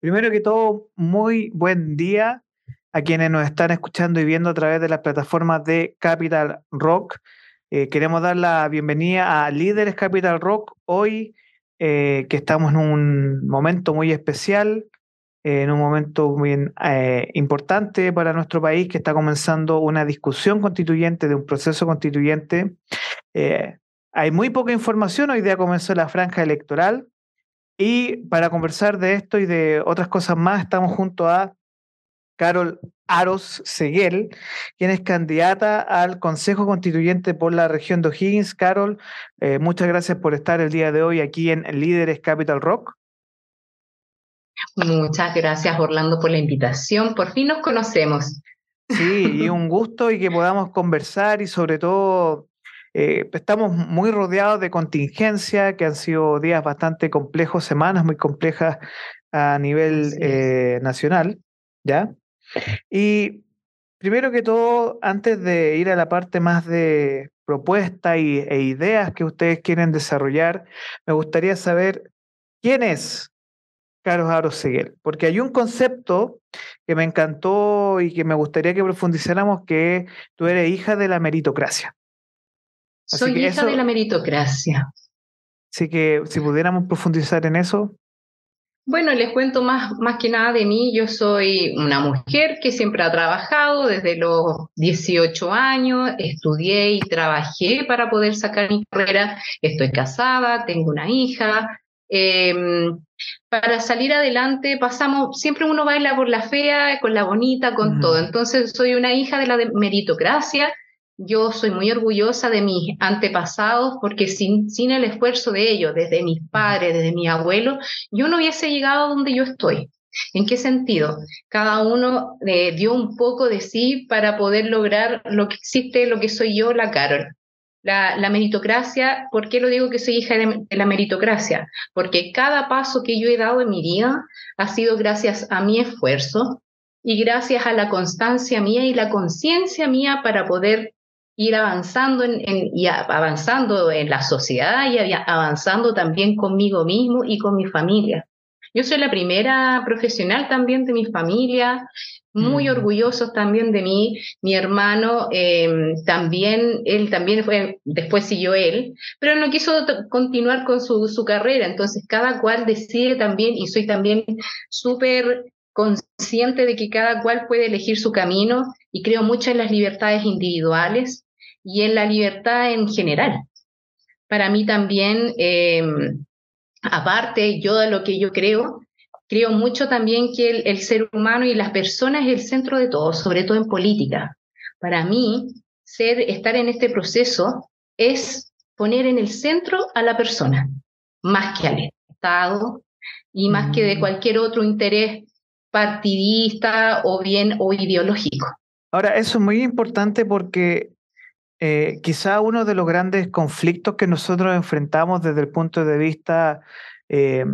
Primero que todo, muy buen día a quienes nos están escuchando y viendo a través de las plataformas de Capital Rock. Eh, queremos dar la bienvenida a Líderes Capital Rock hoy, eh, que estamos en un momento muy especial, eh, en un momento muy importante para nuestro país, que está comenzando una discusión constituyente de un proceso constituyente. hay muy poca información, hoy día comenzó la franja electoral y para conversar de esto y de otras cosas más, estamos junto a Carol Aros Seguel, quien es candidata al Consejo Constituyente por la región de O'Higgins. Carol, eh, muchas gracias por estar el día de hoy aquí en Líderes Capital Rock. Muchas gracias, Orlando, por la invitación. Por fin nos conocemos. Sí, y un gusto y que podamos conversar y sobre todo eh, estamos muy rodeados de contingencia, que han sido días bastante complejos, semanas muy complejas a nivel eh, nacional, ¿ya? Y primero que todo, antes de ir a la parte más de propuestas e ideas que ustedes quieren desarrollar, me gustaría saber quién es Carlos Aro Seguel, porque hay un concepto que me encantó y que me gustaría que profundizáramos, que tú eres hija de la meritocracia. Soy hija de la meritocracia. Así que si pudiéramos profundizar en eso. Bueno, les cuento más, más que nada de mí. Yo soy una mujer que siempre ha trabajado desde los 18 años, estudié y trabajé para poder sacar mi carrera. Estoy casada, tengo una hija. Em, para salir adelante pasamos, siempre uno baila por la fea, con la bonita, con todo. Entonces soy una hija de la meritocracia yo soy muy orgullosa de mis antepasados porque sin, sin el esfuerzo de ellos, desde mis padres, desde mi abuelo, yo no hubiese llegado donde yo estoy. ¿En qué sentido? Cada uno eh, dio un poco de sí para poder lograr lo que existe, lo que soy yo, la Carol. La, la meritocracia, ¿por qué lo digo que soy hija de, de la meritocracia? Porque cada paso que yo he dado en mi vida ha sido gracias a mi esfuerzo y gracias a la constancia mía y la conciencia mía para poder ir avanzando en, y avanzando en la sociedad y avanzando también conmigo mismo y con mi familia. Yo soy la primera profesional también de mi familia, muy mm. orgullosos también de mí. Mi hermano em, también, él también fue, después siguió él, pero no quiso continuar con su, su carrera. Entonces, cada cual decide también, y soy también súper consciente de que cada cual puede elegir su camino y creo mucho en las libertades individuales y en la libertad en general. Para mí también, eh, aparte yo de lo que yo creo, creo mucho también que el, ser humano y las personas es el centro de todo, sobre todo en política. Para mí, ser, estar en este proceso es poner en el centro a la persona, más que al Estado y más que de mm. cualquier otro interés partidista o bien o ideológico. Ahora, eso es muy importante porque eh, quizá uno de los grandes conflictos que nosotros enfrentamos desde el punto de vista eh,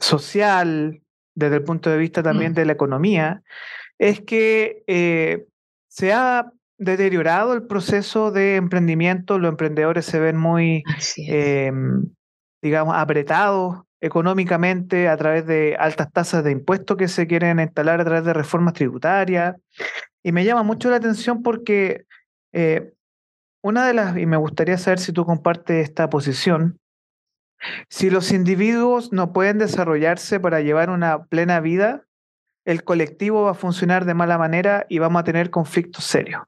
social, desde el punto de vista también mm. de la economía, es que eh, se ha deteriorado el proceso de emprendimiento, los emprendedores se ven muy, digamos, apretados económicamente a través de altas tasas de impuestos que se quieren instalar a través de reformas tributarias. Y me llama mucho la atención porque una de las, y me gustaría saber si tú compartes esta posición, si los individuos no pueden desarrollarse para llevar una plena vida, el colectivo va a funcionar de mala manera y vamos a tener conflictos serios.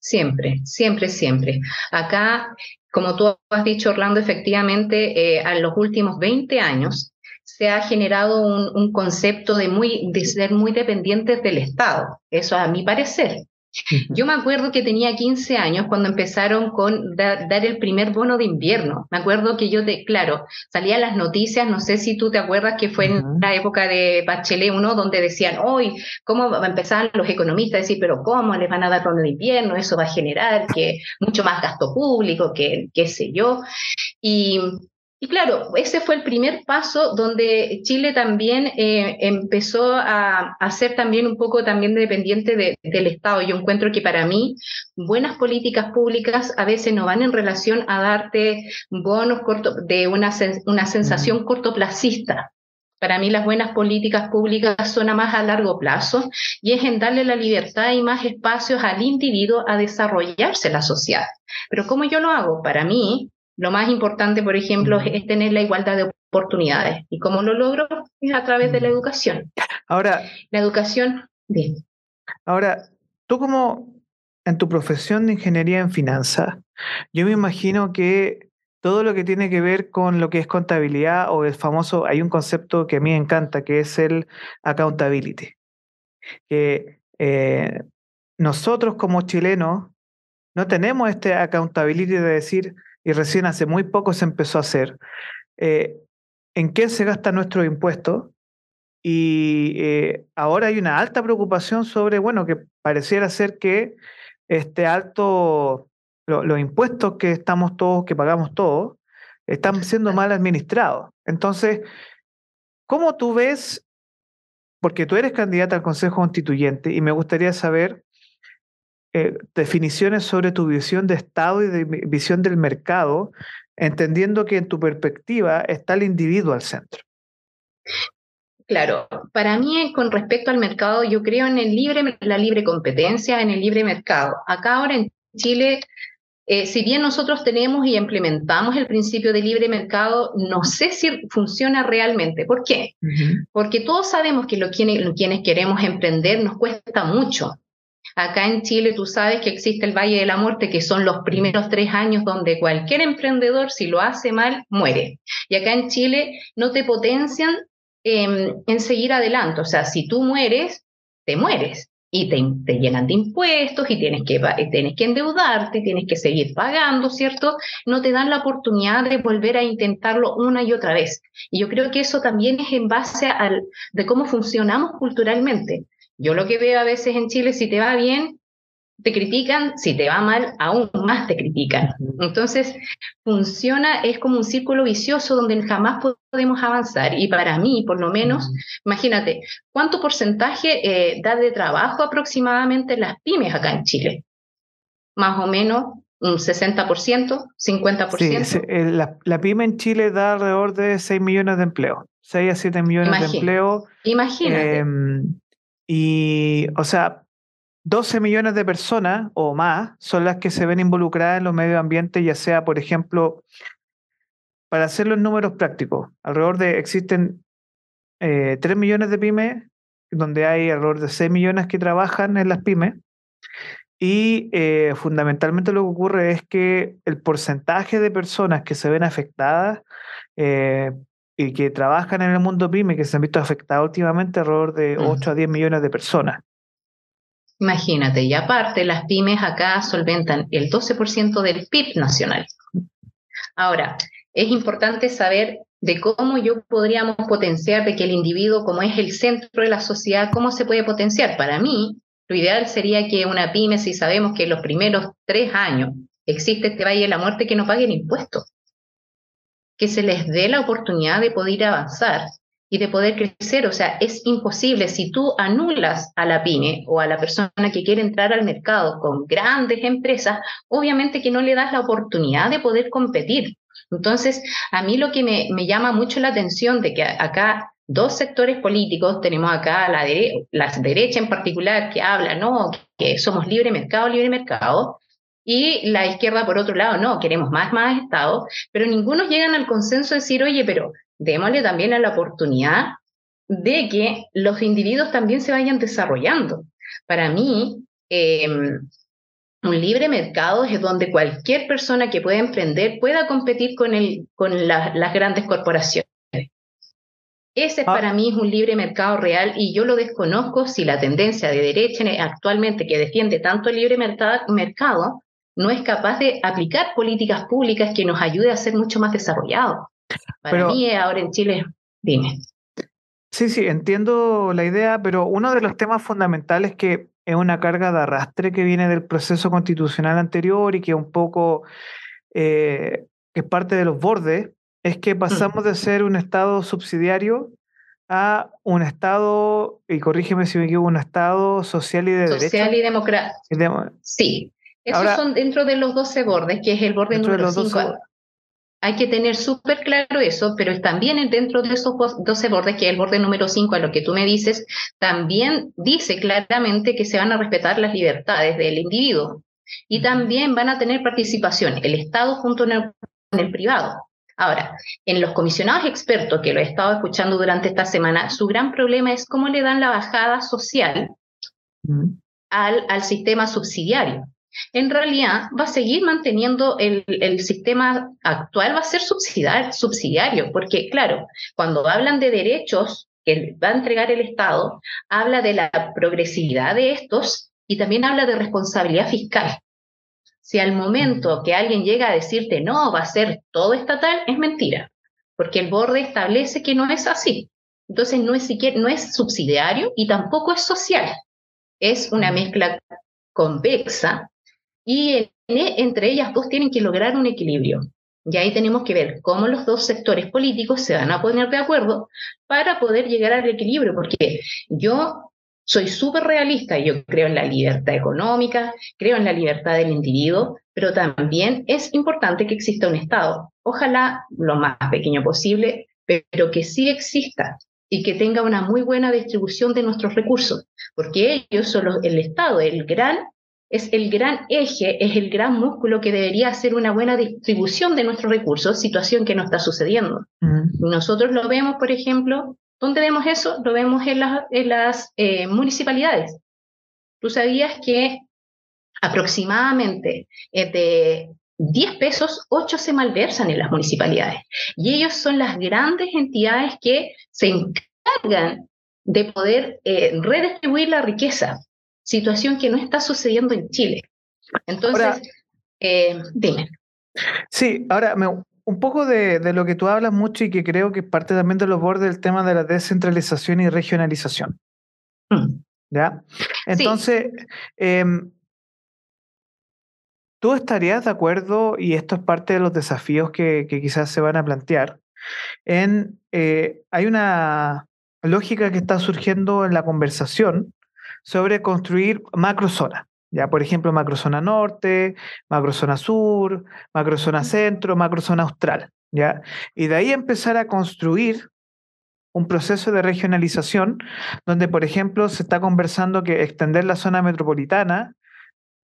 Siempre, siempre, siempre. Acá, como tú has dicho, Orlando, efectivamente, eh, a los últimos 20 años se ha generado un, un, concepto de, muy, de ser muy dependientes del Estado. Eso a mi parecer. Yo me acuerdo que tenía 15 años cuando empezaron con dar, el primer bono de invierno. Me acuerdo que yo, claro, salían las noticias, no sé si tú te acuerdas que fue en la época de Bachelet 1, donde decían, hoy, ¿cómo empezaban los economistas a decir, pero cómo les van a dar bono de invierno? Eso va a generar que mucho más gasto público, que qué sé yo. Y y claro, ese fue el primer paso donde Chile también eh, empezó a, ser también un poco también dependiente del Estado. Yo encuentro que para mí buenas políticas públicas a veces no van en relación a darte bonos corto, de una, una sensación cortoplacista. Para mí las buenas políticas públicas son a más a largo plazo y es en darle la libertad y más espacios al individuo a desarrollarse la sociedad. Pero ¿cómo yo lo hago? Para mí, lo más importante, por ejemplo, es tener la igualdad de oportunidades. ¿Y cómo lo logro? Es a través de la educación. Ahora, la educación, bien. Ahora, tú como en tu profesión de ingeniería en finanzas, yo me imagino que todo lo que tiene que ver con lo que es contabilidad o el famoso, hay un concepto que a mí me encanta, que es el accountability. Que eh, nosotros como chilenos no tenemos este accountability de decir, y recién hace muy poco se empezó a hacer, eh, en qué se gastan nuestros impuestos. Y eh, ahora hay una alta preocupación sobre, bueno, que pareciera ser que este alto los impuestos que estamos todos, que pagamos todos, están siendo mal administrados. Entonces, ¿cómo tú ves? Porque tú eres candidata al Consejo Constituyente y me gustaría saber eh, definiciones sobre tu visión de Estado y de visión del mercado, entendiendo que en tu perspectiva está el individuo al centro. Claro, para mí con respecto al mercado, yo creo en el libre, la libre competencia, en el libre mercado. Acá ahora en Chile eh, si bien nosotros tenemos y implementamos el principio de libre mercado, no sé si funciona realmente. ¿Por qué? Porque todos sabemos que lo, quienes, quienes queremos emprender nos cuesta mucho. Acá en Chile tú sabes que existe el Valle de la Muerte, que son los primeros tres años donde cualquier emprendedor, si lo hace mal, muere. Y acá en Chile no te potencian en seguir adelante. O sea, si tú mueres, te mueres y te, llenan de impuestos y tienes que, tienes que endeudarte, tienes que seguir pagando, ¿cierto? No te dan la oportunidad de volver a intentarlo una y otra vez. Y yo creo que eso también es en base al, de cómo funcionamos culturalmente. Yo lo que veo a veces en Chile, si te va bien, te critican, si te va mal, aún más te critican. Entonces, funciona, es como un círculo vicioso donde jamás podemos avanzar. Y para mí, por lo menos, imagínate, ¿cuánto porcentaje eh, da de trabajo aproximadamente las pymes acá en Chile? Más o menos un 60%, 50%. Sí, la, la, pyme en Chile da alrededor de 6 millones de empleos, 6 a 7 millones de empleos. Imagínate. Em, y, o sea, 12 millones de personas o más son las que se ven involucradas en los medios ambientes, ya sea, por ejemplo, para hacerlo en números prácticos, alrededor de, existen eh, 3 millones de pymes, donde hay alrededor de 6 millones que trabajan en las pymes, y eh, fundamentalmente lo que ocurre es que el porcentaje de personas que se ven afectadas eh, y que trabajan en el mundo pyme, que se han visto afectadas últimamente, alrededor de 8 a 10 millones de personas. Imagínate, y aparte las pymes acá solventan el 12% del PIB nacional. Ahora, es importante saber de cómo yo podríamos potenciar, de que el individuo, como es el centro de la sociedad, cómo se puede potenciar. Para mí, lo ideal sería que una pyme, si sabemos que en los primeros tres años existe este Valle de la Muerte, que no paguen impuestos, que se les dé la oportunidad de poder avanzar y de poder crecer. O sea, es imposible si tú anulas a la pyme o a la persona que quiere entrar al mercado con grandes empresas, obviamente que no le das la oportunidad de poder competir. Entonces, a mí lo que me, llama mucho la atención de que acá dos sectores políticos, tenemos acá la, la derecha en particular que habla, no, que somos libre mercado, libre mercado, y la izquierda, por otro lado, no, queremos más, más Estado, pero ninguno llegan al consenso de decir, oye, pero démosle también a la oportunidad de que los individuos también se vayan desarrollando. Para mí, em, un libre mercado es donde cualquier persona que pueda emprender pueda competir con, el, con las grandes corporaciones. Ese ah. para mí es un libre mercado real y yo lo desconozco si la tendencia de derecha actualmente que defiende tanto el libre mercado no es capaz de aplicar políticas públicas que nos ayude a ser mucho más desarrollados. Para mí ahora en Chile, dime. Sí, sí, entiendo la idea, pero uno de los temas fundamentales que es una carga de arrastre que viene del proceso constitucional anterior y que un poco eh, es parte de los bordes, es que mm. pasamos de ser un Estado subsidiario a un Estado, y corrígeme si me equivoco, un Estado social y de derecho. Social y democrático. Sí, esos son dentro de los 12 bordes, que es el borde número 5. hay que tener súper claro eso, pero también dentro de esos 12 bordes, que es el borde número 5 a lo que tú me dices, también dice claramente que se van a respetar las libertades del individuo y también van a tener participación el Estado junto con el, privado. Ahora, en los comisionados expertos que lo he estado escuchando durante esta semana, su gran problema es cómo le dan la bajada social al, al sistema subsidiario en realidad va a seguir manteniendo el, sistema actual, va a ser subsidiario, porque claro, cuando hablan de derechos que va a entregar el Estado, habla de la progresividad de estos y también habla de responsabilidad fiscal. Si al momento que alguien llega a decirte no, va a ser todo estatal, es mentira, porque el borde establece que no es así. Entonces no es, siquiera, no es subsidiario y tampoco es social. Es una mezcla convexa y e, entre ellas dos tienen que lograr un equilibrio. Y ahí tenemos que ver cómo los dos sectores políticos se van a poner de acuerdo para poder llegar al equilibrio, porque yo soy súper realista, yo creo en la libertad económica, creo en la libertad del individuo, pero también es importante que exista un Estado, ojalá lo más pequeño posible, pero que sí exista y que tenga una muy buena distribución de nuestros recursos, porque ellos son el Estado, el gran es el gran eje, es el gran músculo que debería hacer una buena distribución de nuestros recursos, situación que no está sucediendo. Nosotros lo vemos, por ejemplo, ¿dónde vemos eso? Lo vemos en, las eh, municipalidades. Tú sabías que aproximadamente eh, de 10 pesos, 8 se malversan en las municipalidades. Y ellos son las grandes entidades que se encargan de poder eh, redistribuir la riqueza situación que no está sucediendo en Chile. Entonces, eh, dime. Sí, ahora un poco de, lo que tú hablas mucho y que creo que parte también de los bordes del tema de la descentralización y regionalización. Mm. ¿Ya? Entonces, em, ¿tú estarías de acuerdo, y esto es parte de los desafíos que, quizás se van a plantear, en, eh, hay una lógica que está surgiendo en la conversación sobre construir macrozonas. Ya, por ejemplo, macrozona norte, macrozona sur, macrozona centro, macrozona austral. ¿ya? Y de ahí empezar a construir un proceso de regionalización donde, por ejemplo, se está conversando que extender la zona metropolitana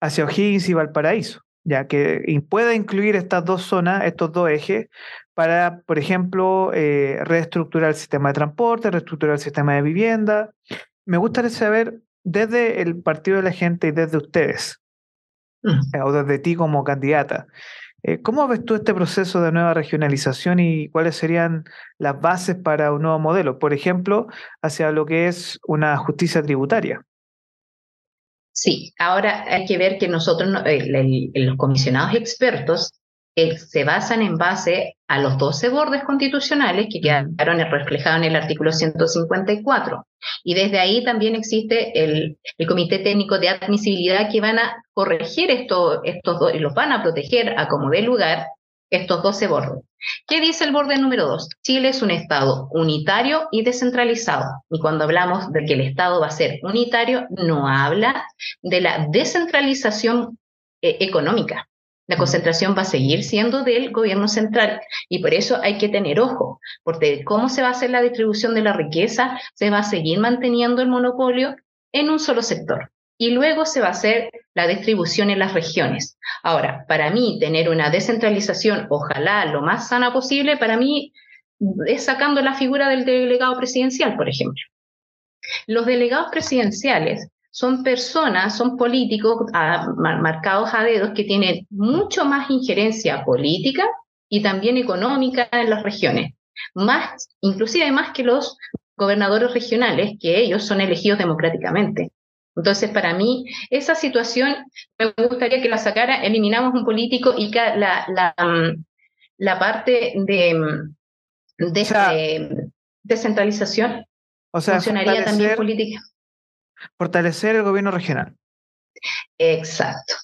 hacia O'Higgins y Valparaíso, ya que pueda incluir estas dos zonas, estos dos ejes, para, por ejemplo, eh, reestructurar el sistema de transporte, reestructurar el sistema de vivienda. Me gustaría saber desde el Partido de la Gente y desde ustedes, mm. eh, o desde ti como candidata, eh, ¿cómo ves tú este proceso de nueva regionalización y cuáles serían las bases para un nuevo modelo? Por ejemplo, hacia lo que es una justicia tributaria. Sí, ahora hay que ver que nosotros, los comisionados expertos, se basan en base a los 12 bordes constitucionales que quedaron reflejados en el artículo 154. Y desde ahí también existe el, Comité Técnico de Admisibilidad que van a corregir esto, estos dos y los van a proteger a como dé lugar estos 12 bordes. ¿Qué dice el borde número 2? Chile es un Estado unitario y descentralizado. Y cuando hablamos de que el Estado va a ser unitario, no habla de la descentralización eh, económica. La concentración va a seguir siendo del gobierno central y por eso hay que tener ojo, porque cómo se va a hacer la distribución de la riqueza, se va a seguir manteniendo el monopolio en un solo sector y luego se va a hacer la distribución en las regiones. Ahora, para mí, tener una descentralización, ojalá lo más sana posible, para mí es sacando la figura del delegado presidencial, por ejemplo. Los delegados presidenciales son personas, son políticos marcados a dedos que tienen mucho más injerencia política y también económica en las regiones, más, inclusive más que los gobernadores regionales, que ellos son elegidos democráticamente. Entonces, para mí, esa situación me gustaría que la sacara, eliminamos un político y que la, la, mm, la parte de, de, descentralización o sea, funcionaría también política. Fortalecer el gobierno regional. Exacto.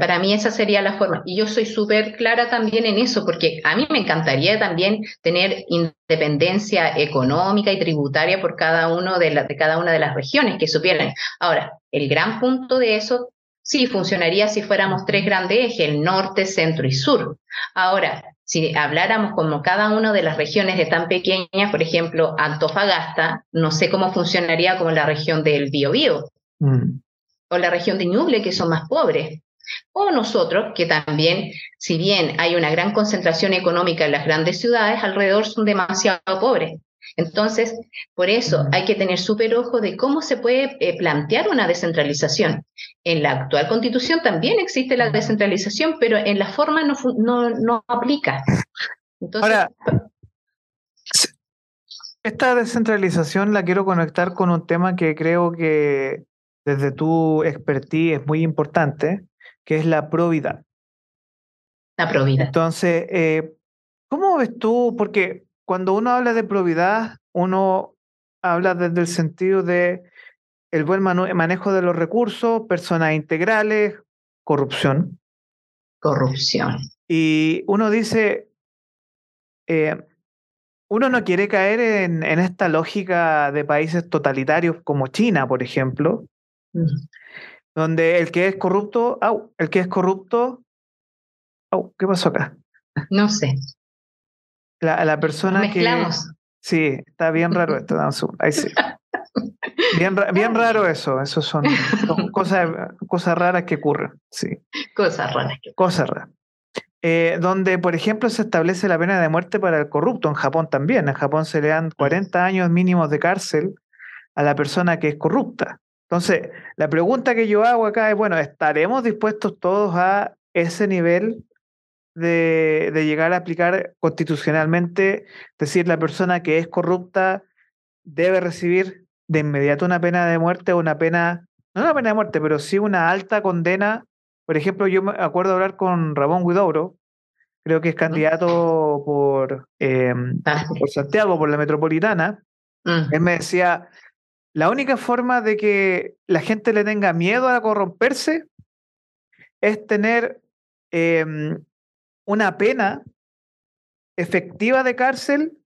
Para mí esa sería la forma. Y yo soy súper clara también en eso, porque a mí me encantaría también tener independencia económica y tributaria por cada, uno de, de cada una de las regiones que supieran. Ahora, el gran punto de eso sí funcionaría si fuéramos tres grandes ejes, el norte, centro y sur. Ahora, si habláramos como cada una de las regiones de tan pequeñas, por ejemplo, Antofagasta, no sé cómo funcionaría como la región del Biobío mm. o la región de Ñuble, que son más pobres. O nosotros, que también, si bien hay una gran concentración económica en las grandes ciudades, alrededor son demasiado pobres. Entonces, por eso hay que tener súper ojo de cómo se puede eh, plantear una descentralización. En la actual constitución también existe la descentralización, pero en la forma no, no, aplica. Ahora, esta descentralización la quiero conectar con un tema que creo que desde tu expertise es muy importante, que es la probidad. La probidad. Entonces, eh, ¿cómo ves tú? Porque cuando uno habla de probidad, uno habla desde el sentido de el buen manejo de los recursos, personas integrales, corrupción. Corrupción. Y uno dice, eh, uno no quiere caer en, esta lógica de países totalitarios como China, por ejemplo, mm donde el que es corrupto, au, el que es corrupto, au, ¿qué pasó acá? No sé. La, la persona Mezclamos. que... Sí, está bien raro esto, ahí sí. Bien, bien raro eso, eso son, cosas, cosas raras que ocurren, sí. Cosas raras. Cosas raras. Eh, donde, por ejemplo, se establece la pena de muerte para el corrupto, en Japón también. En Japón se le dan 40 años mínimos de cárcel a la persona que es corrupta. Entonces, la pregunta que yo hago acá es, bueno, ¿estaremos dispuestos todos a ese nivel de, llegar a aplicar constitucionalmente, decir, la persona que es corrupta debe recibir de inmediato una pena de muerte o una pena, no una pena de muerte, pero sí una alta condena? Por ejemplo, yo me acuerdo hablar con Ramón Guidobro, creo que es candidato por, em, ah, por Santiago, por la metropolitana. Mm. Él me decía, la única forma de que la gente le tenga miedo a corromperse es tener em, una pena efectiva de cárcel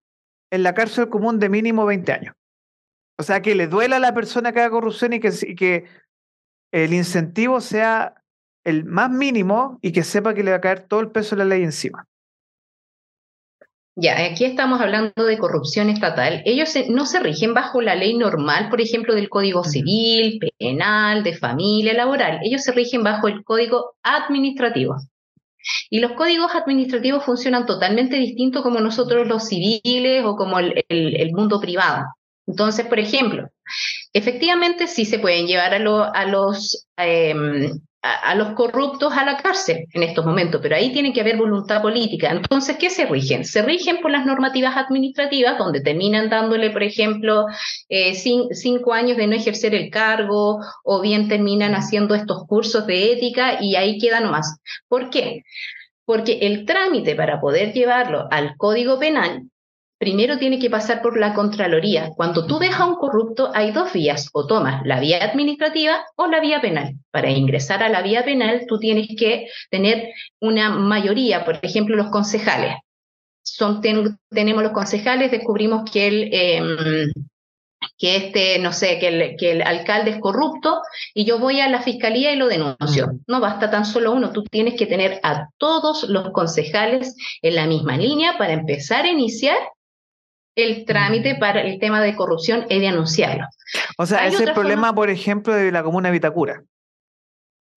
en la cárcel común de mínimo 20 años. O sea, que le duela a la persona que haga corrupción y que, y que el incentivo sea el más mínimo y que sepa que le va a caer todo el peso de la ley encima. Ya, aquí estamos hablando de corrupción estatal. Ellos no se rigen bajo la ley normal, por ejemplo, del Código Civil, Penal, de Familia, Laboral. Ellos se rigen bajo el Código Administrativo. Y los códigos administrativos funcionan totalmente distinto como nosotros los civiles o como el, mundo privado. Entonces, por ejemplo, efectivamente sí se pueden llevar a, a los em, a, los corruptos a la cárcel en estos momentos, pero ahí tiene que haber voluntad política. Entonces, ¿qué se rigen? Se rigen por las normativas administrativas, donde terminan dándole, por ejemplo, eh, cinco años de no ejercer el cargo, o bien terminan haciendo estos cursos de ética y ahí queda nomás. ¿Por qué? Porque el trámite para poder llevarlo al Código Penal primero tiene que pasar por la Contraloría. Cuando tú ves a un corrupto, hay dos vías, o tomas la vía administrativa o la vía penal. Para ingresar a la vía penal, tú tienes que tener una mayoría, por ejemplo, los concejales. Son, tenemos los concejales, descubrimos que el, em, que este, no sé, que el, que el alcalde es corrupto y yo voy a la fiscalía y lo denuncio. No basta tan solo uno, tú tienes que tener a todos los concejales en la misma línea para empezar a iniciar el trámite para el tema de corrupción es denunciarlo. O sea, es el problema, por ejemplo, de la comuna de Vitacura.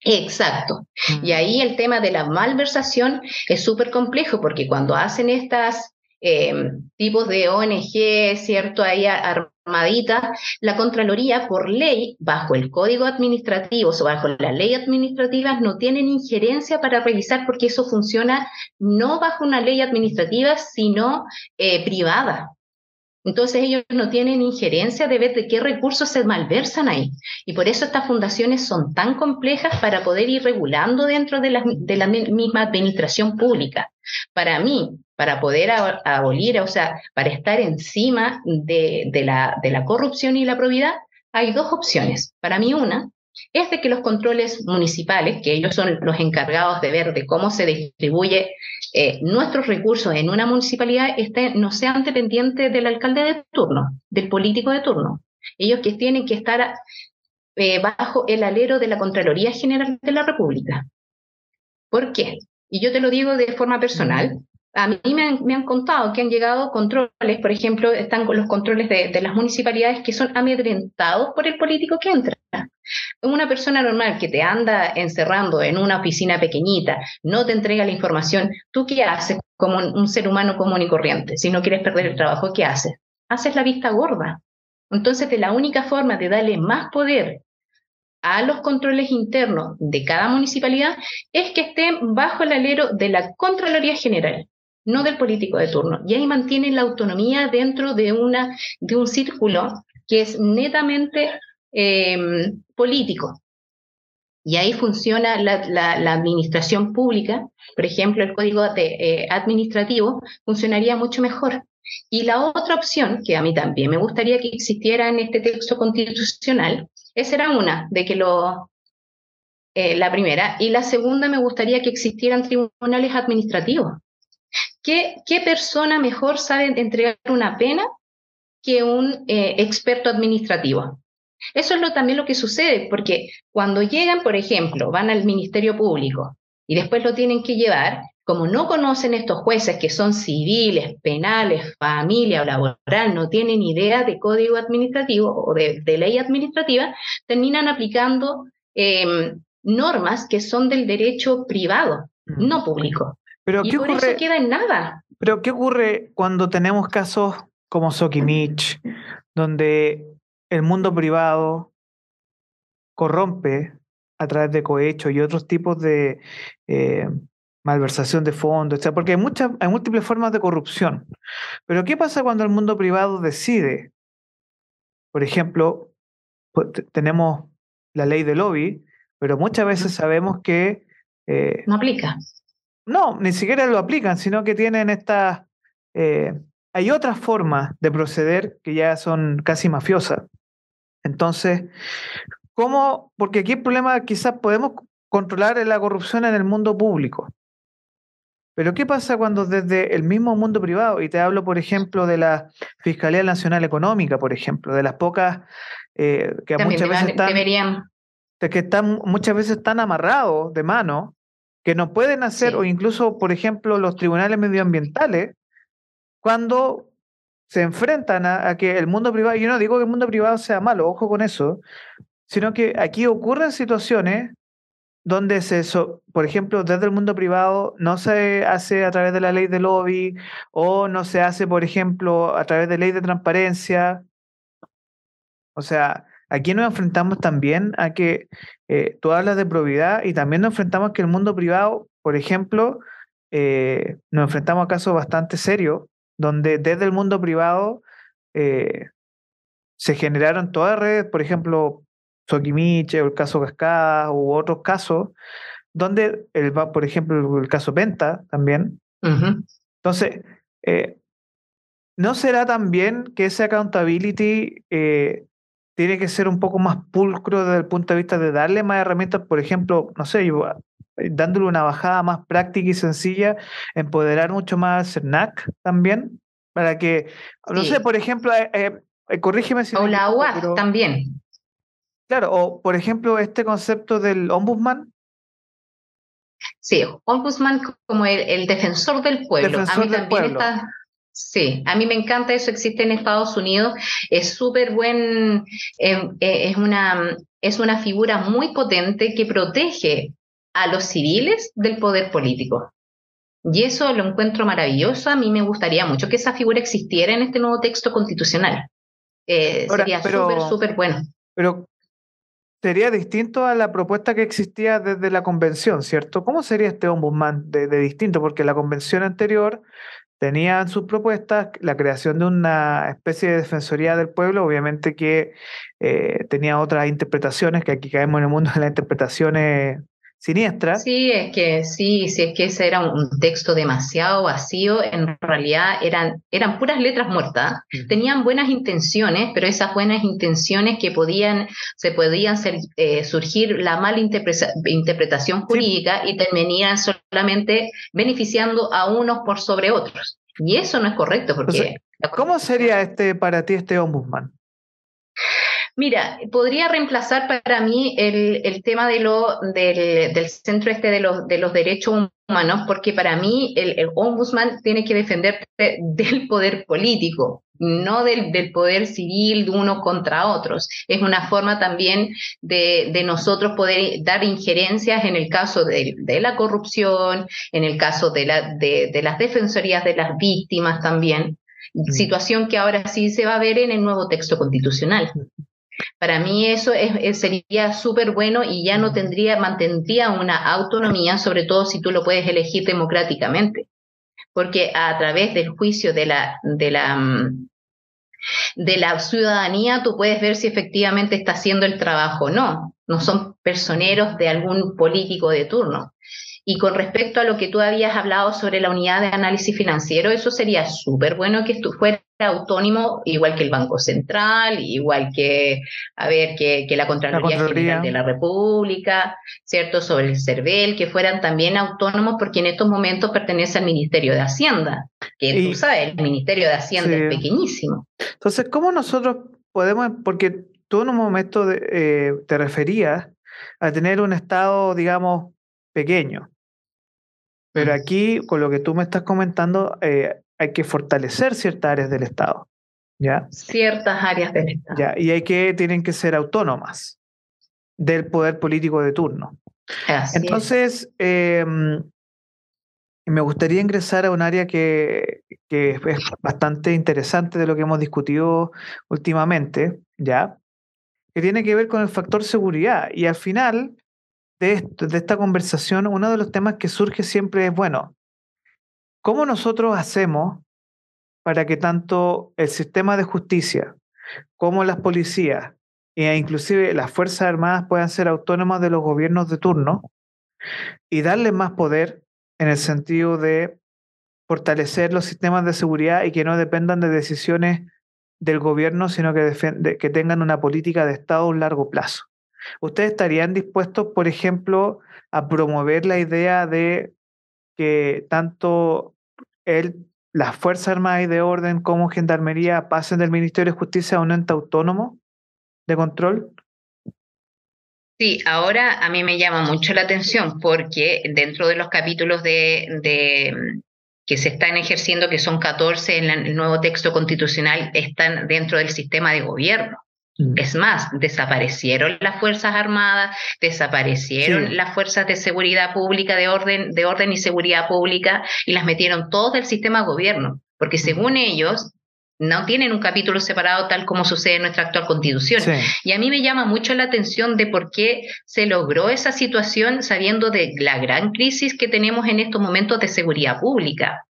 Exacto. Y ahí el tema de la malversación es súper complejo porque cuando hacen estas em, tipos de ONG, ¿cierto? Ahí armaditas, la Contraloría por ley, bajo el Código Administrativo o bajo la ley administrativa, no tienen injerencia para revisar porque eso funciona no bajo una ley administrativa, sino eh, privada. Entonces ellos no tienen injerencia de ver de qué recursos se malversan ahí. Y por eso estas fundaciones son tan complejas para poder ir regulando dentro de la, de la misma administración pública. Para mí, para poder abolir, o sea, para estar encima de, de, la, de la corrupción y la probidad, hay dos opciones. Para mí una es de que los controles municipales, que ellos son los encargados de ver de cómo se distribuye eh, nuestros recursos en una municipalidad, no sean dependientes del alcalde de turno, del político de turno. Ellos que tienen que estar eh, bajo el alero de la Contraloría General de la República. ¿Por qué? Y yo te lo digo de forma personal. A mí me han, contado que han llegado controles, por ejemplo, están con los controles de, las municipalidades que son amedrentados por el político que entra. Una persona normal que te anda encerrando en una oficina pequeñita, no te entrega la información, ¿tú qué haces como un, ser humano común y corriente? Si no quieres perder el trabajo, ¿qué haces? Haces la vista gorda. Entonces, de la única forma de darle más poder a los controles internos de cada municipalidad es que estén bajo el alero de la Contraloría General no del político de turno. Y ahí mantienen la autonomía dentro de, una, de un círculo que es netamente em, político. Y ahí funciona la, administración pública, por ejemplo, el código eh, administrativo funcionaría mucho mejor. Y la otra opción, que a mí también me gustaría que existiera en este texto constitucional, esa era una, de que lo, eh, la primera. Y la segunda, me gustaría que existieran tribunales administrativos. ¿Qué, persona mejor sabe entregar una pena que un eh, experto administrativo? Eso es lo, también lo que sucede, porque cuando llegan, por ejemplo, van al Ministerio Público y después lo tienen que llevar, como no conocen estos jueces que son civiles, penales, familia o laboral, no tienen idea de código administrativo o de, ley administrativa, terminan aplicando em, normas que son del derecho privado, mm. no público. Pero ¿qué ocurre? eso queda en nada. Pero ¿qué ocurre cuando tenemos casos como Sokimich, donde el mundo privado corrompe a través de cohecho y otros tipos de eh, malversación de fondos, etc. Porque hay, muchas, hay múltiples formas de corrupción. Pero ¿qué pasa cuando el mundo privado decide? Por ejemplo, pues, tenemos la ley de lobby, pero muchas veces sabemos que... Eh, no aplica. No, ni siquiera lo aplican, sino que tienen estas... Eh, hay otras formas de proceder que ya son casi mafiosas. Entonces, ¿cómo? Porque aquí el problema quizás podemos controlar la corrupción en el mundo público. Pero ¿qué pasa cuando desde el mismo mundo privado, y te hablo, por ejemplo, de la Fiscalía Nacional Económica, por ejemplo, de las pocas eh, que muchas veces están, que están muchas veces están amarrados de mano que no pueden hacer, o incluso, por ejemplo, los tribunales medioambientales, cuando se enfrentan a, que el mundo privado, yo no digo que el mundo privado sea malo, ojo con eso, sino que aquí ocurren situaciones donde se, por ejemplo, desde el mundo privado no se hace a través de la ley de lobby o no se hace, por ejemplo, a través de ley de transparencia. O sea, aquí nos enfrentamos también a que eh, tú hablas de probidad y también nos enfrentamos a que el mundo privado, por ejemplo, eh, nos enfrentamos a casos bastante serios, donde desde el mundo privado eh, se generaron todas las redes, por ejemplo, Sokimiche o el caso Cascada u otros casos, donde, el, por ejemplo, el caso Penta también. Entonces, ¿no será también que ese accountability tiene que ser un poco más pulcro desde el punto de vista de darle más herramientas, por ejemplo, no sé, eh, dándole una bajada más práctica y sencilla, empoderar mucho más CERNAC también, para que, no sé, por ejemplo, eh, eh, corrígeme si... O la UAS también. Claro, o por ejemplo, este concepto del ombudsman. Sí, ombudsman como el, defensor del pueblo. Defensor A mí del pueblo. está Sí, a mí me encanta eso, existe en Estados Unidos, es súper buen, em, eh, es, una, es una figura muy potente que protege a los civiles del poder político. Y eso lo encuentro maravilloso, a mí me gustaría mucho que esa figura existiera en este nuevo texto constitucional. Eh, sería súper, súper bueno. Pero sería distinto a la propuesta que existía desde la convención, ¿cierto? ¿Cómo sería este ombudsman de distinto? Porque la convención anterior tenían sus propuestas la creación de una especie de defensoría del pueblo, obviamente que eh, tenía otras interpretaciones, que aquí caemos en el mundo de las interpretaciones siniestra. Sí, es que sí, sí, es que ese era un texto demasiado vacío, en realidad eran, eran puras letras muertas, tenían buenas intenciones, pero esas buenas intenciones que podían, se podían ser, eh, surgir la mala interpretación jurídica y terminarían solamente beneficiando a unos por sobre otros. Y eso no es correcto porque... ¿Cómo sería este para ti este ombudsman? Mira, podría reemplazar para mí el, el tema de lo, del, del, centro este de los, de los derechos humanos, porque para mí el, el ombudsman tiene que defender del poder político, no del, del, poder civil de unos contra otros. Es una forma también de, de nosotros poder dar injerencias en el caso de, de la corrupción, en el caso de, la, de, de las defensorías de las víctimas también situación que ahora sí se va a ver en el nuevo texto constitucional. Para mí eso es, sería súper bueno y ya no tendría, mantendría una autonomía, sobre todo si tú lo puedes elegir democráticamente. Porque a través del juicio de la, de la, mm, de la ciudadanía tú puedes ver si efectivamente está haciendo el trabajo o no. No son personeros de algún político de turno. Y con respecto a lo que tú habías hablado sobre la unidad de análisis financiero, eso sería súper bueno que fuera autónomo, igual que el Banco Central, igual que, a ver, que, que la, Contraloría General de la República, ¿cierto? Sobre el CERVEL, que fueran también autónomos, porque en estos momentos pertenece al Ministerio de Hacienda, que tú sabes, el Ministerio de Hacienda es pequeñísimo. Entonces, ¿cómo nosotros podemos, porque tú en un momento eh, te referías a tener un Estado, digamos, pequeño, pero aquí, con lo que tú me estás comentando, eh, hay que fortalecer ciertas áreas del Estado. ¿ya? Ciertas áreas del Estado. ¿ya? Y hay que, tienen que ser autónomas del poder político de turno. Entonces, em, me gustaría ingresar a un área que, que, es bastante interesante de lo que hemos discutido últimamente, ¿ya? Que tiene que ver con el factor seguridad. Y al final, de, de esta conversación, uno de los temas que surge siempre es, bueno, ¿cómo nosotros hacemos para que tanto el sistema de justicia como las policías e inclusive las Fuerzas Armadas puedan ser autónomas de los gobiernos de turno y darles más poder en el sentido de fortalecer los sistemas de seguridad y que no dependan de decisiones del gobierno, sino que, que tengan una política de Estado a un largo plazo. ¿Ustedes estarían dispuestos, por ejemplo, a promover la idea de que tanto el, las Fuerzas Armadas y de Orden como Gendarmería pasen del Ministerio de Justicia a un ente autónomo de control? Sí, ahora a mí me llama mucho la atención porque dentro de los capítulos de, de que se están ejerciendo, que son 14 en el nuevo texto constitucional, están dentro del sistema de gobierno. Mm. Es más, desaparecieron las Fuerzas Armadas, desaparecieron las Fuerzas de Seguridad Pública, de orden, de orden y seguridad pública, y las metieron todos del sistema de gobierno, porque según ellos, no tienen un capítulo separado tal como sucede en nuestra actual constitución. Y a mí me llama mucho la atención de por qué se logró esa situación sabiendo de la gran crisis que tenemos en estos momentos de seguridad pública.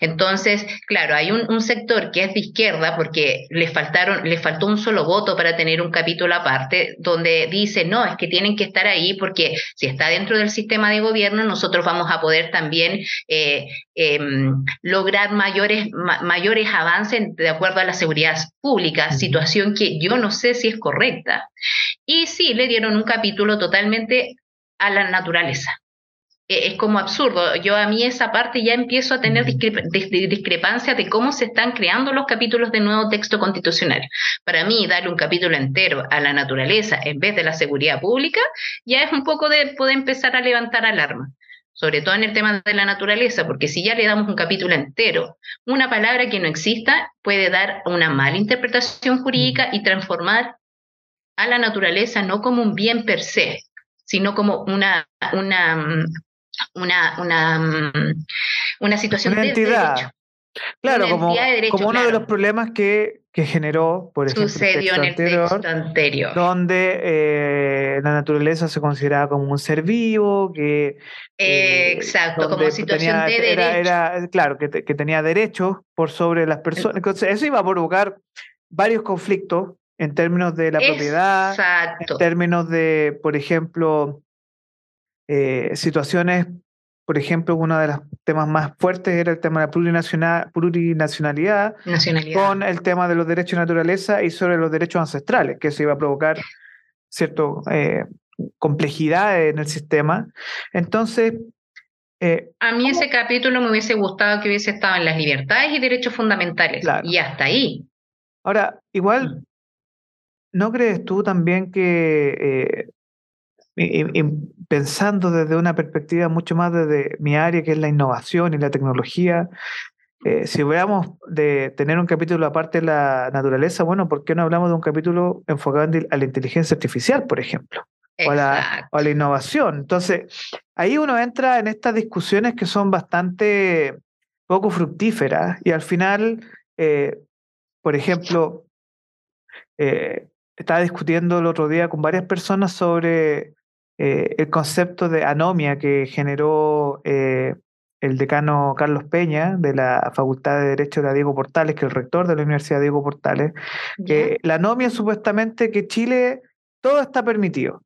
Entonces, claro, hay un, sector que es de izquierda porque le faltaron, faltó un solo voto para tener un capítulo aparte, donde dice, no, es que tienen que estar ahí porque si está dentro del sistema de gobierno, nosotros vamos a poder también eh, em, lograr mayores, mayores avances de acuerdo a la seguridad pública, situación que yo no sé si es correcta. Y sí, le dieron un capítulo totalmente a la naturaleza. E-, es como absurdo. Yo a mí esa parte ya empiezo a tener discrepancia de cómo se están creando los capítulos de nuevo texto constitucional. Para mí, darle un capítulo entero a la naturaleza en vez de la seguridad pública ya es un poco de poder empezar a levantar alarma. Sobre todo en el tema de la naturaleza, porque si ya le damos un capítulo entero, una palabra que no exista puede dar una mala interpretación jurídica y transformar a la naturaleza no como un bien per se, sino como una, una, una, una, mm, una situación de derecho. Claro, como, como uno de los problemas que, que generó, por ejemplo, Sucedió en el texto anterior, donde eh, la naturaleza se consideraba como un ser vivo, que... Eh, exacto, como situación de derecho. claro, que, que, tenía derechos por sobre las personas. Entonces, eso iba a provocar varios conflictos en términos de la propiedad, en términos de, por ejemplo, eh, situaciones, por ejemplo, uno de los temas más fuertes era el tema de la plurinacionalidad, con el tema de los derechos de naturaleza y sobre los derechos ancestrales, que se iba a provocar cierto eh, complejidad en el sistema. Entonces, eh, a mí ese capítulo me hubiese gustado que hubiese estado en las libertades y derechos fundamentales. Y hasta ahí. Ahora, igual, mm. ¿no crees tú también que, eh, pensando desde una perspectiva mucho más desde mi área, que es la innovación y la tecnología, eh, si veamos de tener un capítulo aparte de la naturaleza, bueno, ¿por qué no hablamos de un capítulo enfocado a la inteligencia artificial, por ejemplo? O a, la, o la, innovación. Entonces, ahí uno entra en estas discusiones que son bastante poco fructíferas y al final, eh, por ejemplo, eh, estaba discutiendo el otro día con varias personas sobre el concepto de anomia que generó el decano Carlos Peña de la Facultad de Derecho de la Diego Portales, que es el rector de la Universidad Diego Portales, que la anomia supuestamente que Chile todo está permitido.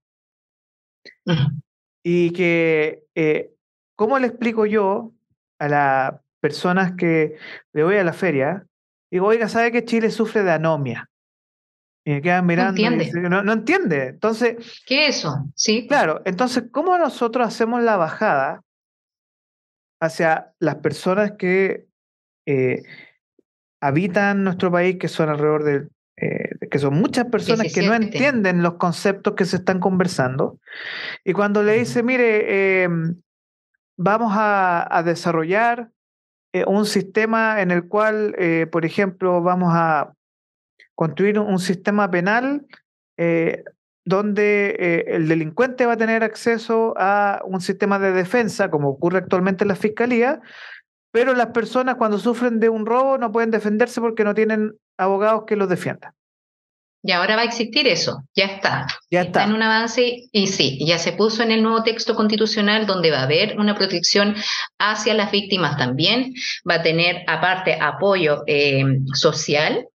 Y que, eh, ¿cómo le explico yo a las personas que le voy a la feria? Digo, oiga, ¿sabe que Chile sufre de anomia? Y me quedan mirando. No entiende. no, entiende. Entonces. ¿Qué es eso? Sí. Claro. Entonces, ¿cómo nosotros hacemos la bajada hacia las personas que eh, habitan nuestro país, que son alrededor de, eh, que son muchas personas que no entienden los conceptos que se están conversando. Y cuando le dice, mire, em, vamos a, desarrollar eh, un sistema en el cual, por ejemplo, vamos a construir un sistema penal donde eh, el delincuente va a tener acceso a un sistema de defensa, como ocurre actualmente en la fiscalía, pero las personas cuando sufren de un robo no pueden defenderse porque no tienen abogados que los defiendan. Y ahora va a existir eso, ya está. Ya está. en un avance y sí, ya se puso en el nuevo texto constitucional donde va a haber una protección hacia las víctimas también, va a tener aparte apoyo eh, social,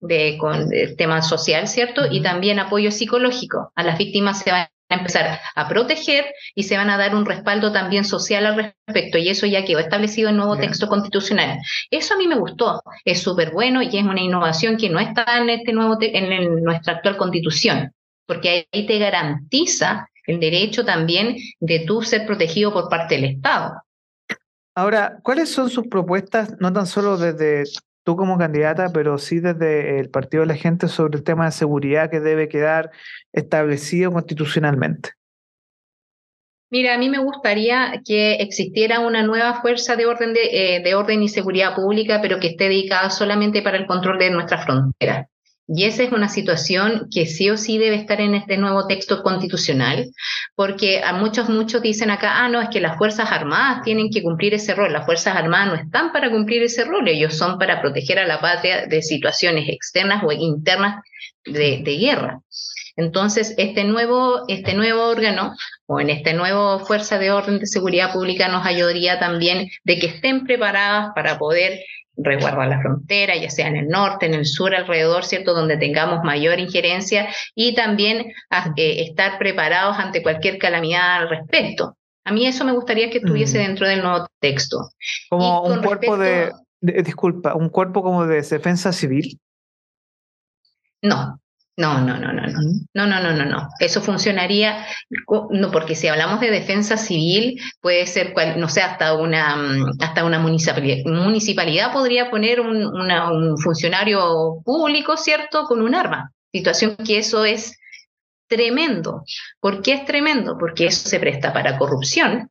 de, con el tema social, ¿cierto? Y también apoyo psicológico. A las víctimas se van a empezar a proteger y se van a dar un respaldo también social al respecto. Y eso ya quedó establecido en el nuevo texto constitucional. Eso a mí me gustó. Es súper bueno y es una innovación que no está en, este nuevo en nuestra actual constitución, porque ahí te garantiza el derecho también de tú ser protegido por parte del Estado. Ahora, ¿cuáles son sus propuestas, no tan solo desde tú como candidata, pero sí desde el Partido de la Gente sobre el tema de seguridad que debe quedar establecido constitucionalmente? Mira, a mí me gustaría que existiera una nueva fuerza de orden, de, eh, de orden y seguridad pública, pero que esté dedicada solamente para el control de nuestra frontera. Y esa es una situación que sí o sí debe estar en este nuevo texto constitucional, porque a muchos, muchos dicen acá, ah, no, es que las Fuerzas Armadas tienen que cumplir ese rol. Las Fuerzas Armadas no están para cumplir ese rol, ellos son para proteger a la patria de situaciones externas o internas de, guerra. Entonces, este nuevo, este nuevo órgano o en esta nueva fuerza de orden de seguridad pública nos ayudaría también de que estén preparadas para poder resguardar la frontera, ya sea en el norte, en el sur, alrededor, ¿cierto? Donde tengamos mayor injerencia y también eh, estar preparados ante cualquier calamidad al respecto. A mí eso me gustaría que estuviese mm. dentro del nuevo texto. Como un cuerpo de, disculpa, un cuerpo como de defensa civil. No, no, no, no, no, no. No, no, no, no, no. Eso funcionaría, no, porque si hablamos de defensa civil, puede ser, no sé, hasta una, mm, hasta una municipalidad, municipalidad podría poner un, un funcionario público, ¿cierto?, con un arma. Situación que eso es tremendo. ¿Por qué es tremendo? Porque eso se presta para corrupción.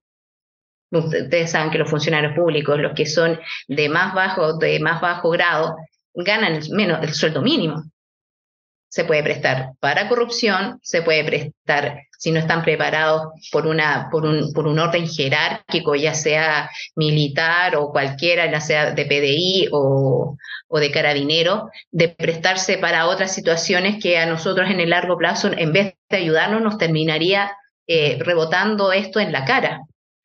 Ustedes saben que los funcionarios públicos, los que son de más bajo, de más bajo grado, ganan menos el sueldo mínimo se puede prestar para corrupción, se puede prestar si no están preparados por, una, por, un, por un orden jerárquico, ya sea militar o cualquiera, ya sea de PDI o, o de carabinero, de prestarse para otras situaciones que a nosotros en el largo plazo, en vez de ayudarnos, nos terminaría eh, rebotando esto en la cara.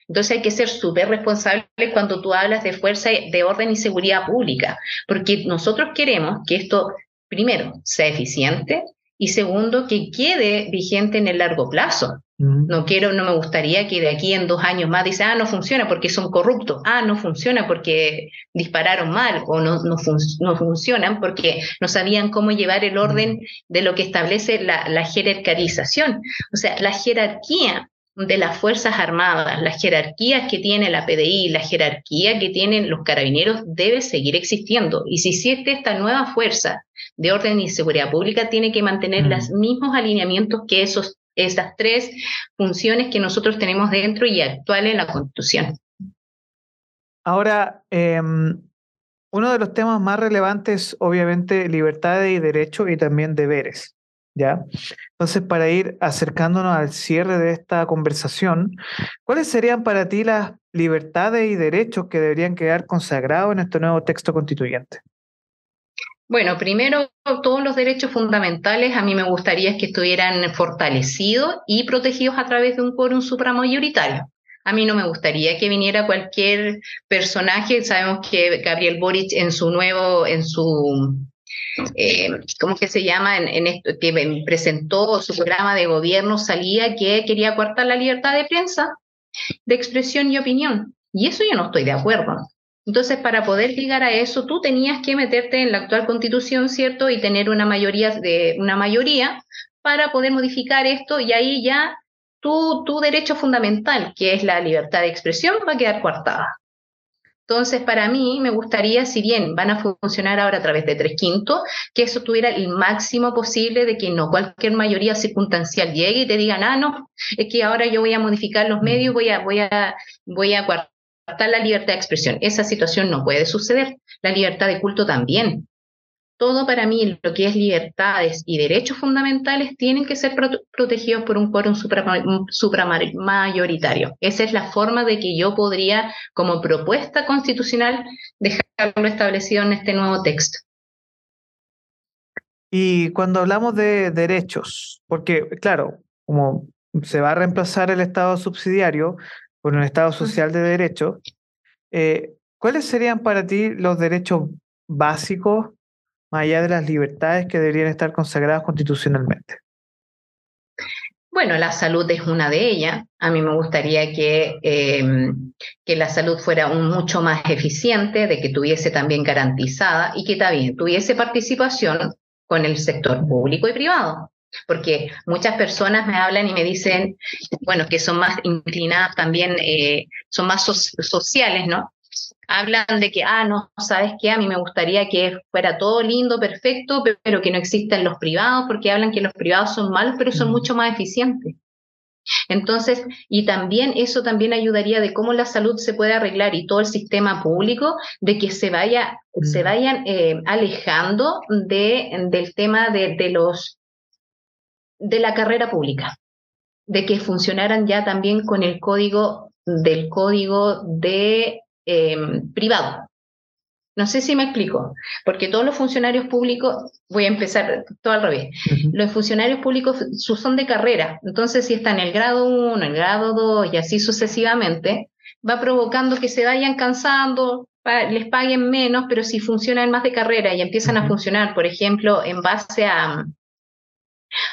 Entonces hay que ser súper responsables cuando tú hablas de fuerza de orden y seguridad pública, porque nosotros queremos que esto primero, sea eficiente y segundo, que quede vigente en el largo plazo. No quiero, no me gustaría que de aquí en dos años más dice, ah, no funciona porque son corruptos, ah, no funciona porque dispararon mal o no, no, no funcionan porque no sabían cómo llevar el orden de lo que establece la, la jerarquización. O sea, la jerarquía de las Fuerzas Armadas, las jerarquías que tiene la PDI, la jerarquía que tienen los carabineros debe seguir existiendo. Y si existe esta nueva fuerza de orden y seguridad pública tiene que mantener los mm. mismos alineamientos que esos, esas tres funciones que nosotros tenemos dentro y actuales en la Constitución. Ahora, em, uno de los temas más relevantes, obviamente, libertades y derechos y también deberes. ¿Ya? Entonces, para ir acercándonos al cierre de esta conversación, ¿cuáles serían para ti las libertades y derechos que deberían quedar consagrados en este nuevo texto constituyente? Bueno, primero, todos los derechos fundamentales a mí me gustaría que estuvieran fortalecidos y protegidos a través de un quórum supramayoritario. A mí no me gustaría que viniera cualquier personaje. Sabemos que Gabriel Boric en su nuevo, en su eh, ¿cómo que se llama? En, esto, que presentó su programa de gobierno, salía que quería cortar la libertad de prensa, de expresión y opinión. Y eso yo no estoy de acuerdo. Entonces, para poder llegar a eso, tú tenías que meterte en la actual constitución, ¿cierto? Y tener una mayoría, de, una mayoría para poder modificar esto y ahí ya tu, tu derecho fundamental, que es la libertad de expresión, va a quedar coartada. Entonces, para mí, me gustaría, si bien van a funcionar ahora a través de tres quintos, que eso tuviera el máximo posible de que no cualquier mayoría circunstancial llegue y te digan, ah, no, es que ahora yo voy a modificar los medios, voy a, voy a, voy a coartar la libertad de expresión. Esa situación no puede suceder. La libertad de culto también todo para mí, lo que es libertades y derechos fundamentales, tienen que ser protegidos por un quórum supramayoritario. Esa es la forma de que yo podría, como propuesta constitucional, dejarlo establecido en este nuevo texto. Y cuando hablamos de derechos, porque claro, como se va a reemplazar el Estado subsidiario por un Estado social de derechos, eh, ¿cuáles serían para ti los derechos básicos más allá de las libertades que deberían estar consagradas constitucionalmente? Bueno, la salud es una de ellas. A mí me gustaría que, em, que la salud fuera un mucho más eficiente, de que tuviese también garantizada y que también tuviese participación con el sector público y privado. Porque muchas personas me hablan y me dicen, bueno, que son más inclinadas también, eh, son más sociales, ¿no? hablan de que, ah, no, sabes qué, a mí me gustaría que fuera todo lindo, perfecto, pero que no existan los privados, porque hablan que los privados son malos, pero son mucho más eficientes. Entonces, y también eso también ayudaría de cómo la salud se puede arreglar y todo el sistema público, de que se, vaya, se vayan eh, alejando de, del tema de, de, los, de la carrera pública, de que funcionaran ya también con el código del código de Em, privado. No sé si me explico, porque todos los funcionarios públicos, voy a empezar todo al revés, los funcionarios públicos son de carrera, entonces si están en el grado 1, el grado 2 y así sucesivamente, va provocando que se vayan cansando, les paguen menos, pero si funcionan más de carrera y empiezan a funcionar, por ejemplo, en base a,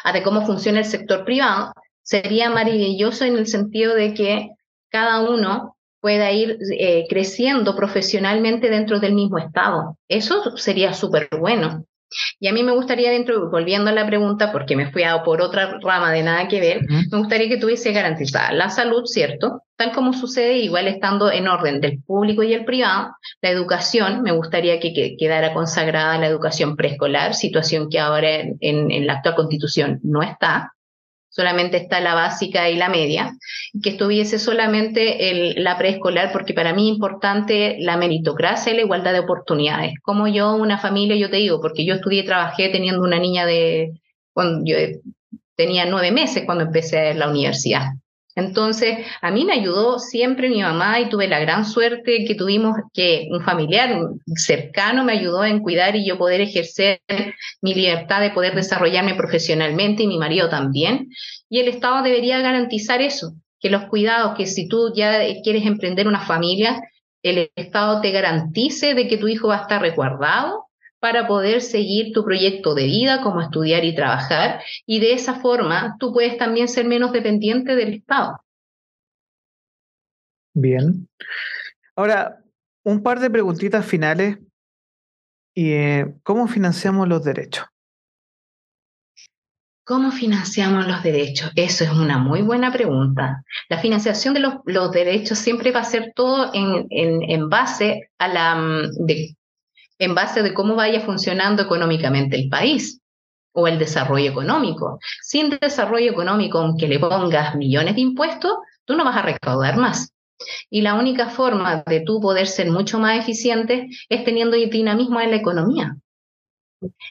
a de cómo funciona el sector privado, sería maravilloso en el sentido de que cada uno pueda ir eh, creciendo profesionalmente dentro del mismo Estado. Eso sería súper bueno. Y a mí me gustaría, dentro, volviendo a la pregunta, porque me fui a por otra rama de nada que ver, me gustaría que tuviese garantizada la salud, ¿cierto? Tal como sucede, igual estando en orden del público y el privado, la educación, me gustaría que, quedara consagrada la educación preescolar, situación que ahora en la actual constitución no está solamente está la básica y la media, que estuviese solamente la preescolar, porque para mí es importante la meritocracia y la igualdad de oportunidades. Como yo, una familia, yo te digo, porque yo estudié y trabajé teniendo una niña de, yo tenía nueve meses cuando empecé la universidad. Entonces, a mí me ayudó siempre mi mamá y tuve la gran suerte que tuvimos que un familiar cercano me ayudó en cuidar y yo poder ejercer mi libertad de poder desarrollarme profesionalmente y mi marido también. Y el Estado debería garantizar eso, que los cuidados, que si tú ya quieres emprender una familia, el Estado te garantice de que tu hijo va a estar resguardado para poder seguir tu proyecto de vida, como estudiar y trabajar, y de esa forma tú puedes también ser menos dependiente del Estado. Bien. Ahora, un par de preguntitas finales. Y, eh, ¿Cómo financiamos los derechos? ¿Cómo financiamos los derechos? Eso es una muy buena pregunta. La financiación de los, derechos siempre va a ser todo en, en, en base a la, mm, de en base de cómo vaya funcionando económicamente el país o el desarrollo económico. Sin desarrollo económico, aunque le pongas millones de impuestos, tú no vas a recaudar más. Y la única forma de tú poder ser mucho más eficiente es teniendo dinamismo en la economía.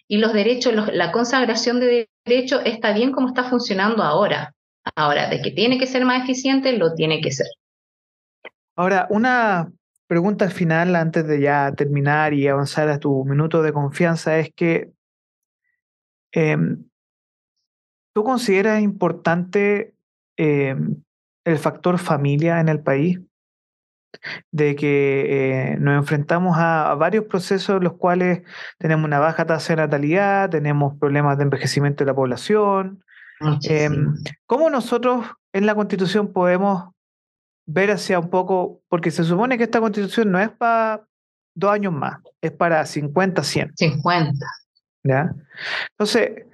Y los derechos, la consagración de derechos está bien como está funcionando ahora. Ahora, de que tiene que ser más eficiente, lo tiene que ser. Ahora, una pregunta final antes de ya terminar y avanzar a tu minuto de confianza es que em, ¿tú consideras importante em, el factor familia en el país? de que eh, nos enfrentamos a, varios procesos en los cuales tenemos una baja tasa de natalidad, tenemos problemas de envejecimiento de la población. Em, ¿Cómo nosotros en la constitución podemos ver hacia un poco, porque se supone que esta constitución no es para dos años más, es para 50, 100. 50. ¿Ya? Entonces,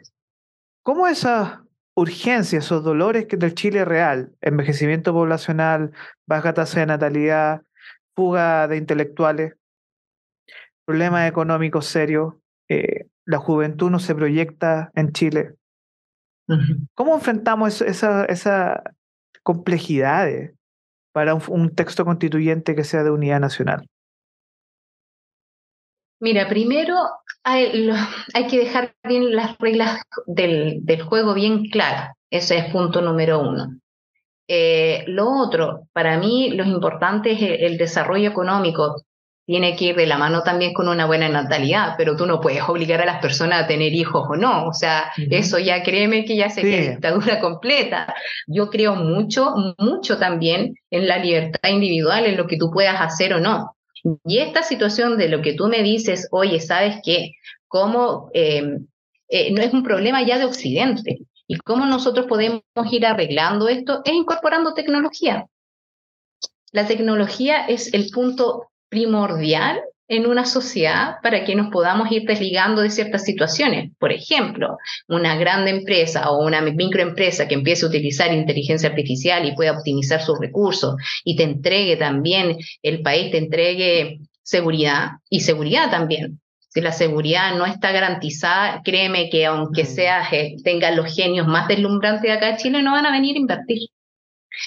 ¿cómo esas urgencias, esos dolores que del Chile real, envejecimiento poblacional, baja tasa de natalidad, fuga de intelectuales, problemas económicos serios, eh, la juventud no se proyecta en Chile. ¿Cómo enfrentamos esas esa complejidades para un, texto constituyente que sea de unidad nacional? Mira, primero hay, que dejar bien las reglas del, juego bien claras. Ese es punto número uno. Eh, lo otro, para mí lo importante es el, desarrollo económico. Tiene que ir de la mano también con una buena natalidad, pero tú no puedes obligar a las personas a tener hijos o no. O sea, eso ya créeme que ya sería dictadura completa. Yo creo mucho, mucho también en la libertad individual, en lo que tú puedas hacer o no. Y esta situación de lo que tú me dices, oye, ¿sabes qué? ¿Cómo eh, eh, no es un problema ya de Occidente? ¿Y cómo nosotros podemos ir arreglando esto? Es incorporando tecnología. La tecnología es el punto primordial en una sociedad para que nos podamos ir desligando de ciertas situaciones. Por ejemplo, una gran empresa o una microempresa que empiece a utilizar inteligencia artificial y pueda optimizar sus recursos y te entregue también, el país te entregue seguridad y seguridad también. Si la seguridad no está garantizada, créeme que aunque mm. sea, eh, tenga los genios más deslumbrantes de acá en Chile, no van a venir a invertir.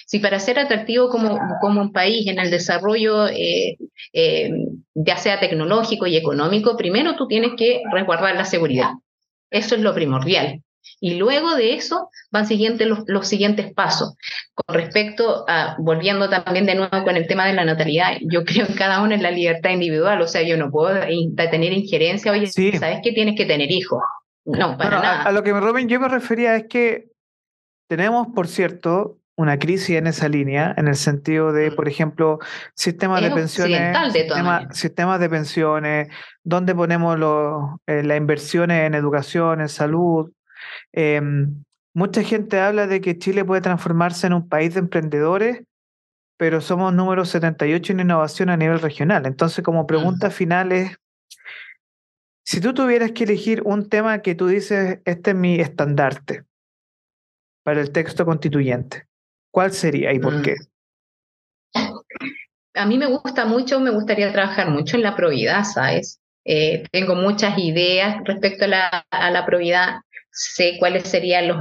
Si para ser atractivo como, como un país en el desarrollo, eh, eh, ya sea tecnológico y económico, primero tú tienes que resguardar la seguridad. Eso es lo primordial. Y luego de eso van siguientes los, los, siguientes pasos. Con respecto a, volviendo también de nuevo con el tema de la natalidad, yo creo en cada uno en la libertad individual, o sea, yo no puedo tener injerencia, oye, ¿sabes que tienes que tener hijos? No, para nada. A, lo que me Robin, yo me refería es que tenemos, por cierto, una crisis en esa línea, en el sentido de, mm. por ejemplo, sistemas de pensiones, sistemas de pensiones, dónde ponemos eh, las inversiones en educación, en salud. Em, mucha gente habla de que Chile puede transformarse en un país de emprendedores, pero somos número 78 en innovación a nivel regional. Entonces, como pregunta mm. final es, si tú tuvieras que elegir un tema que tú dices, este es mi estandarte para el texto constituyente, ¿Cuál sería y por mm. qué? A mí me gusta mucho, me gustaría trabajar mucho en la probidad, ¿sabes? Eh, tengo muchas ideas respecto a la, a la probidad, sé cuáles serían los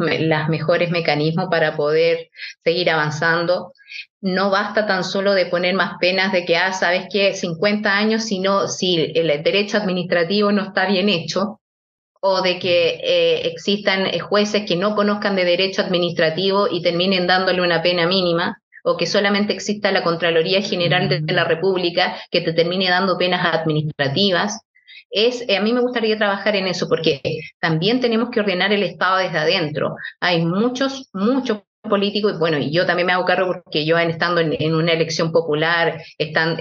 mejores mecanismos para poder seguir avanzando. No basta tan solo de poner más penas de que, ah, sabes que 50 años, sino si el derecho administrativo no está bien hecho, o de que eh, existan eh, jueces que no conozcan de derecho administrativo y terminen dándole una pena mínima, o que solamente exista la Contraloría General de la República que te termine dando penas administrativas. Es, eh, a mí me gustaría trabajar en eso porque también tenemos que ordenar el Estado desde adentro. Hay muchos, muchos políticos, y bueno, y yo también me hago cargo porque yo estando en, una elección popular, están,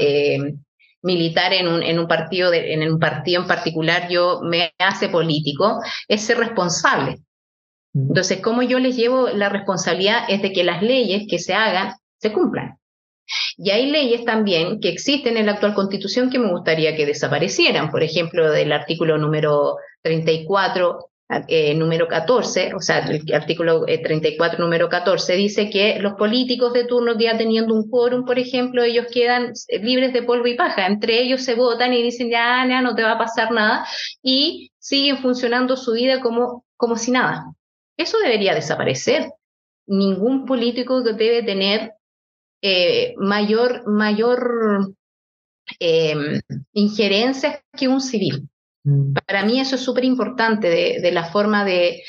militar en un, en un partido en un partido en particular yo me hace político es ser responsable. Entonces, ¿cómo yo les llevo la responsabilidad? Es de que las leyes que se hagan se cumplan. Y hay leyes también que existen en la actual constitución que me gustaría que desaparecieran. Por ejemplo, del artículo número 34 eh, número 14, o sea, el artículo 34, número 14, dice que los políticos de turno ya teniendo un quórum, por ejemplo, ellos quedan libres de polvo y paja. Entre ellos se votan y dicen, ya, ya no te va a pasar nada, y siguen funcionando su vida como, como si nada. Eso debería desaparecer. Ningún político debe tener eh, mayor, mayor eh, injerencia que un civil. Mm. Para mí eso es súper importante de, la forma de,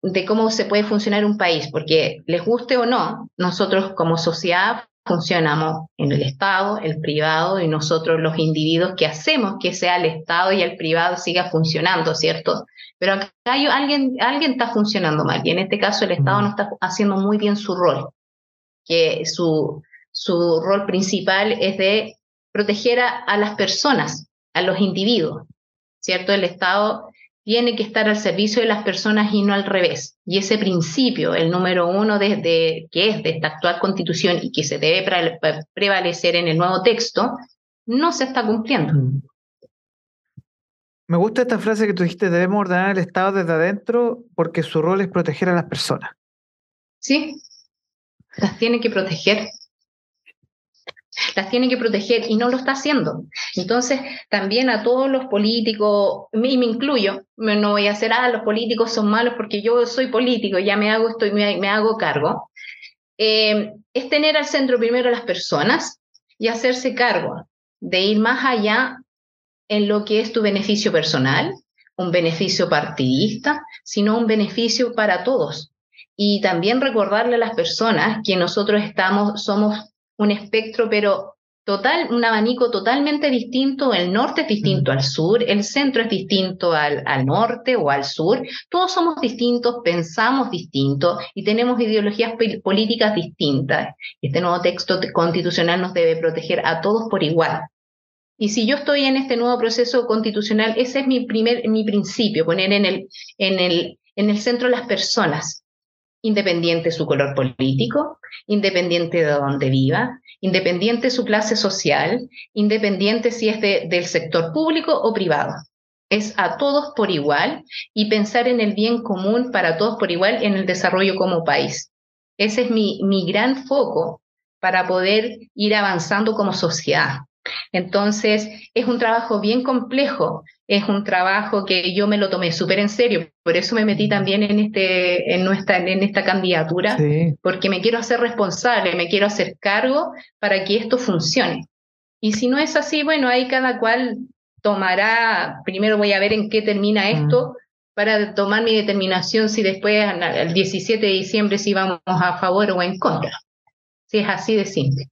de cómo se puede funcionar un país, porque les guste o no, nosotros como sociedad funcionamos en el Estado, el privado y nosotros los individuos que hacemos que sea el Estado y el privado siga funcionando, ¿cierto? Pero acá hay, alguien, alguien está funcionando mal y en este caso el Estado no está haciendo muy bien su rol, que su, su rol principal es de proteger a las personas, a los individuos. ¿Cierto? El Estado tiene que estar al servicio de las personas y no al revés. Y ese principio, el número uno de, que es de esta actual constitución y que se debe prevalecer en el nuevo texto, no se está cumpliendo. Mm. Me gusta esta frase que tú dijiste, debemos ordenar el Estado desde adentro porque su rol es proteger a las personas. Sí, las tiene que proteger las tiene que proteger y no lo está haciendo. Entonces, también a todos los políticos, y me incluyo, no voy a hacer, ah, los políticos son malos porque yo soy político, ya me hago, estoy, me, hago cargo, eh, es tener al centro primero a las personas y hacerse cargo de ir más allá en lo que es tu beneficio personal, un beneficio partidista, sino un beneficio para todos. Y también recordarle a las personas que nosotros estamos, somos un espectro, pero total, un abanico totalmente distinto. El norte es distinto al sur, el centro es distinto al, al, norte o al sur. Todos somos distintos, pensamos distinto y tenemos ideologías políticas distintas. Este nuevo texto constitucional nos debe proteger a todos por igual. Y si yo estoy en este nuevo proceso constitucional, ese es mi primer, mi principio, poner en el, en el, en el centro las personas, independiente su color político, independiente de dónde viva, independiente su clase social, independiente si es del sector público o privado. Es a todos por igual y pensar en el bien común para todos por igual en el desarrollo como país. Ese es mi, mi gran foco para poder ir avanzando como sociedad. Entonces, es un trabajo bien complejo, es un trabajo que yo me lo tomé súper en serio, por eso me metí también en, este, en, nuestra, en esta candidatura, porque me quiero hacer responsable, me quiero hacer cargo para que esto funcione. Y si no es así, bueno, ahí cada cual tomará, primero voy a ver en qué termina esto, para tomar mi determinación si después, el 17 de diciembre, si vamos a favor o en contra. Si es así de simple.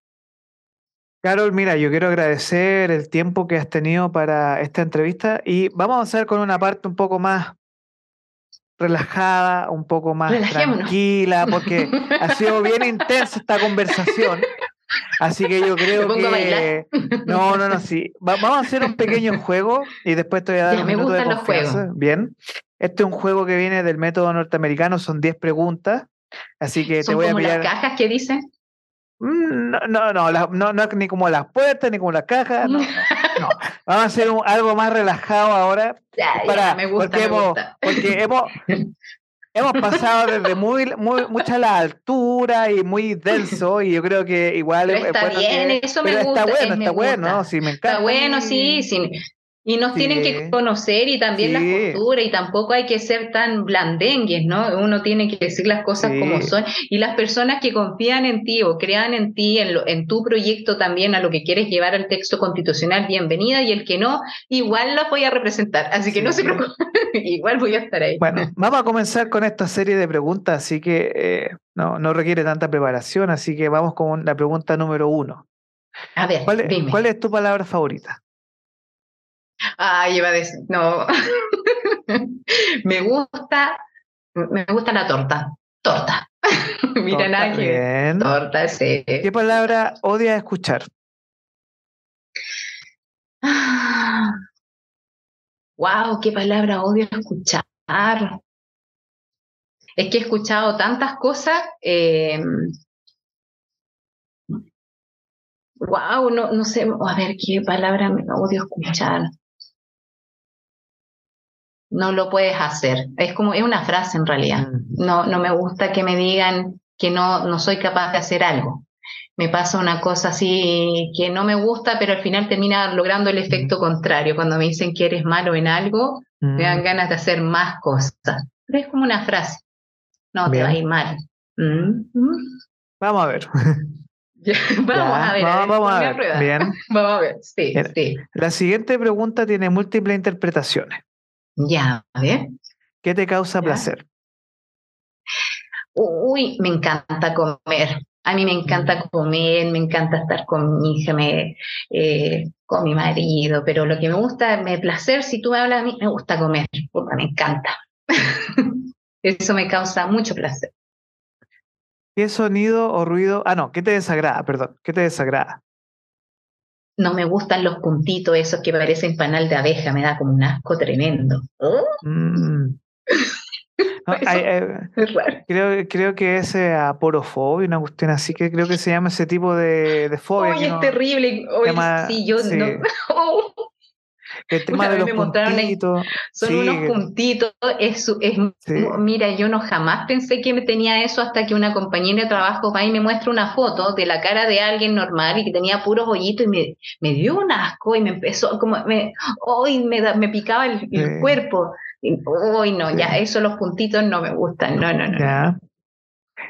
Carol, mira, yo quiero agradecer el tiempo que has tenido para esta entrevista y vamos a hacer con una parte un poco más relajada, un poco más tranquila, porque ha sido bien intensa esta conversación. Así que yo creo que. No, no, no, sí. vamos a hacer un pequeño juego y después te voy a dar un minuto de confianza. Bien. Este es un juego que viene del método norteamericano, son 10 preguntas. Así que te voy a pillar. las cajas que dicen? Mm, no, no, no, no, no, ni como las puertas, ni como las cajas. No, Vamos a hacer algo más relajado ahora. para, me gusta, porque, hemos, porque hemos, hemos pasado desde muy, muy, mucha la altura y muy denso, y yo creo que igual está bien, eso me gusta. Está bueno, está bueno, sí, me encanta. Está bueno, sí, sí. Y nos tienen que conocer y también la cultura y tampoco hay que ser tan blandengues, ¿no? Uno tiene que decir las cosas como son y las personas que confían en ti o crean en ti, en, lo, en tu proyecto también, a lo que quieres llevar al texto constitucional, bienvenida y el que no, igual las voy a representar, así que no se preocupen, igual voy a estar ahí. Bueno, vamos a comenzar con esta serie de preguntas, así que eh, no, no requiere tanta preparación, así que vamos con la pregunta número uno. A ver, ¿Cuál, ¿cuál es tu palabra favorita? Ay, iba a decir, no. me gusta, me gusta la torta. Torta. Mira, nadie. Torta, sí. ¿Qué palabra odia escuchar? wow, qué palabra odio escuchar. Es que he escuchado tantas cosas. wow, em, no, no sé, a ver qué palabra me odio escuchar. No lo puedes hacer. Es como, es una frase en realidad. Mm. No, no me gusta que me digan que no, no soy capaz de hacer algo. Me pasa una cosa así que no me gusta, pero al final termina logrando el efecto contrario. Cuando me dicen que eres malo en algo, me dan Mm, ganas de hacer más cosas. Pero es como una frase. No, te Bien. va a ir mal. Mm, mm. Vamos a ver. Vamos Ya, a ver. vamos, vamos a ver. prueba. Bien. Vamos a ver. Sí, Bien. sí. La siguiente pregunta tiene múltiples interpretaciones. Ya, a ver. ¿Qué te causa Ya. placer? Uy, me encanta comer. A mí me encanta comer, me encanta estar con mi hija, me, eh, con mi marido, pero lo que me gusta, me placer, si tú me hablas a mí, me gusta comer, porque me encanta. Eso me causa mucho placer. ¿Qué sonido o ruido? Ah, no, ¿qué te desagrada? Perdón, ¿qué te desagrada? No me gustan los puntitos esos que parecen panal de abeja, me da como un asco tremendo. Oh, Mm. No, Eso. hay- hay- es raro. creo, creo que es aporofobia, una cuestión así que creo que se llama ese tipo de, de fobia. Oye, es no- terrible. Oye, llama- sí, yo sí. no. Oh, el tema una de vez los me ahí-. Son sí, unos puntitos, es, su- es Sí. mira, yo no jamás pensé que me tenía eso hasta que una compañera de trabajo va y me muestra una foto de la cara de alguien normal y que tenía puros hoyitos y me, me dio un asco y me empezó como me, hoy me, da- me picaba el, cuerpo. Hoy no, ya eso los puntitos no me gustan, no, no, no. Ya.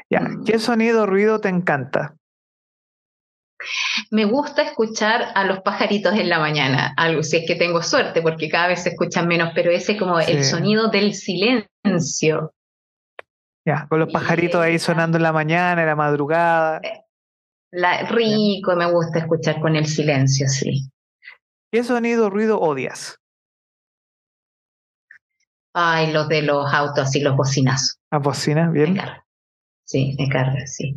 Ya. Mm. ¿Qué sonido o ruido te encanta? Me gusta escuchar a los pajaritos en la mañana, algo si es que tengo suerte, porque cada vez se escuchan menos, pero ese como el sonido del silencio. Ya, con los pajaritos ahí sonando en la mañana, en la madrugada. La, rico, me gusta escuchar con el silencio, sí. ¿Qué sonido ruido odias? Ay, los de los autos y los bocinazos. ¿La bocina? Me Bien. carga. Sí, me carga, sí.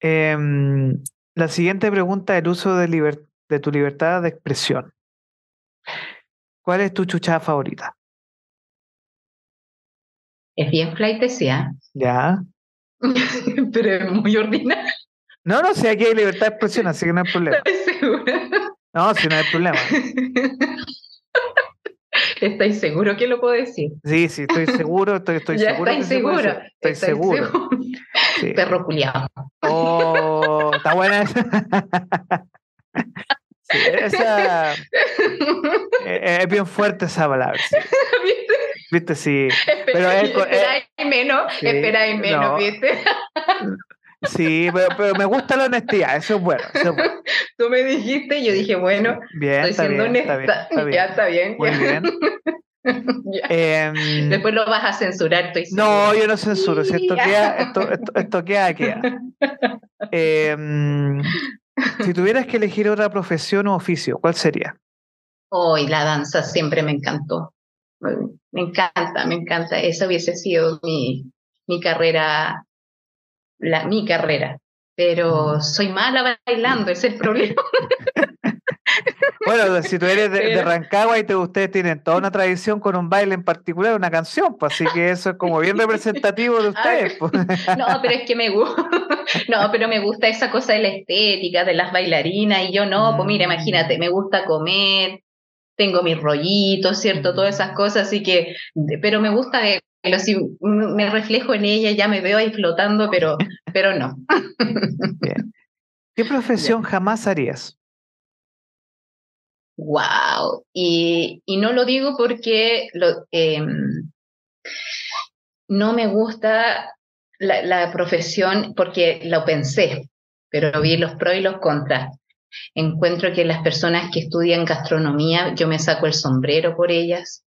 Em, la siguiente pregunta, el uso de, liber- de tu libertad de expresión. ¿Cuál es tu chuchada favorita? Es bien flightesía, Ya. pero es muy ordinaria. No, no, si aquí hay libertad de expresión, así que no hay problema. No, si no hay problema. ¿Estáis seguro que lo puedo decir? Sí, sí, estoy seguro, estoy, estoy ya seguro. estáis se seguro. hacer. Estoy estáis seguro. seguro. sí. Perro culiado. Oh, está buena esa. Sí, esa eh, es bien fuerte esa palabra. sí. Viste, sí. Pero es esperáis menos, sí, esperáis menos, no. ¿viste? Sí, pero, pero me gusta la honestidad, eso es bueno. Eso es bueno. Tú me dijiste y yo dije, bueno, Bien, estoy siendo bien, está honesta. bien, está bien. Ya está bien. Muy ya. Em, Después lo vas a censurar, estoy no, yo no censuro. Si esto queda, esto, esto, esto queda, queda. Em, si tuvieras que elegir otra profesión o oficio, ¿cuál sería? Hoy la danza siempre me encantó. Me encanta, me encanta. Esa hubiese sido mi, mi carrera, la, mi carrera. Pero soy mala bailando, ese es el problema. Bueno, si tú eres de, Rancagua y te, ustedes tienen toda una tradición con un baile en particular, una canción, pues así que eso es como bien representativo de ustedes. pues. No, pero es que me gusta, no, pero me gusta esa cosa de la estética, de las bailarinas, y yo no, pues mira, Mm. imagínate, me gusta comer, tengo mis rollitos, ¿cierto? Todas esas cosas, así que, pero me gusta de si me reflejo en ella, ya me veo ahí flotando, pero, pero no. Bien. ¿Qué profesión jamás harías? Wow. Y, y no lo digo porque lo, em, no me gusta la, la profesión porque lo pensé, pero vi los pros y los contras. Encuentro que las personas que estudian gastronomía, yo me saco el sombrero por ellas.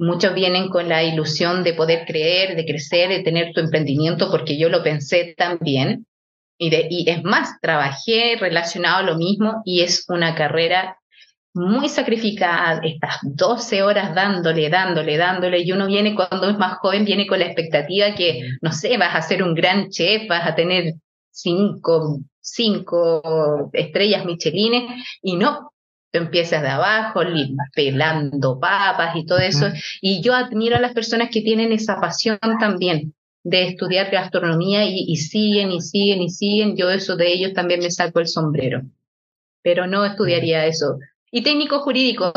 Muchos vienen con la ilusión de poder creer, de crecer, de tener tu emprendimiento, porque yo lo pensé también. Y, de, es más, trabajé relacionado a lo mismo y es una carrera muy sacrificada, estas 12 horas dándole, dándole, dándole, y uno viene cuando es más joven, viene con la expectativa que, no sé, vas a ser un gran chef, vas a tener cinco, cinco estrellas michelines, y no, tú empiezas de abajo, pelando papas y todo eso, y yo admiro a las personas que tienen esa pasión también de estudiar gastronomía y, y siguen y siguen y siguen, yo eso de ellos también me saco el sombrero, pero no estudiaría eso. Y técnico jurídico,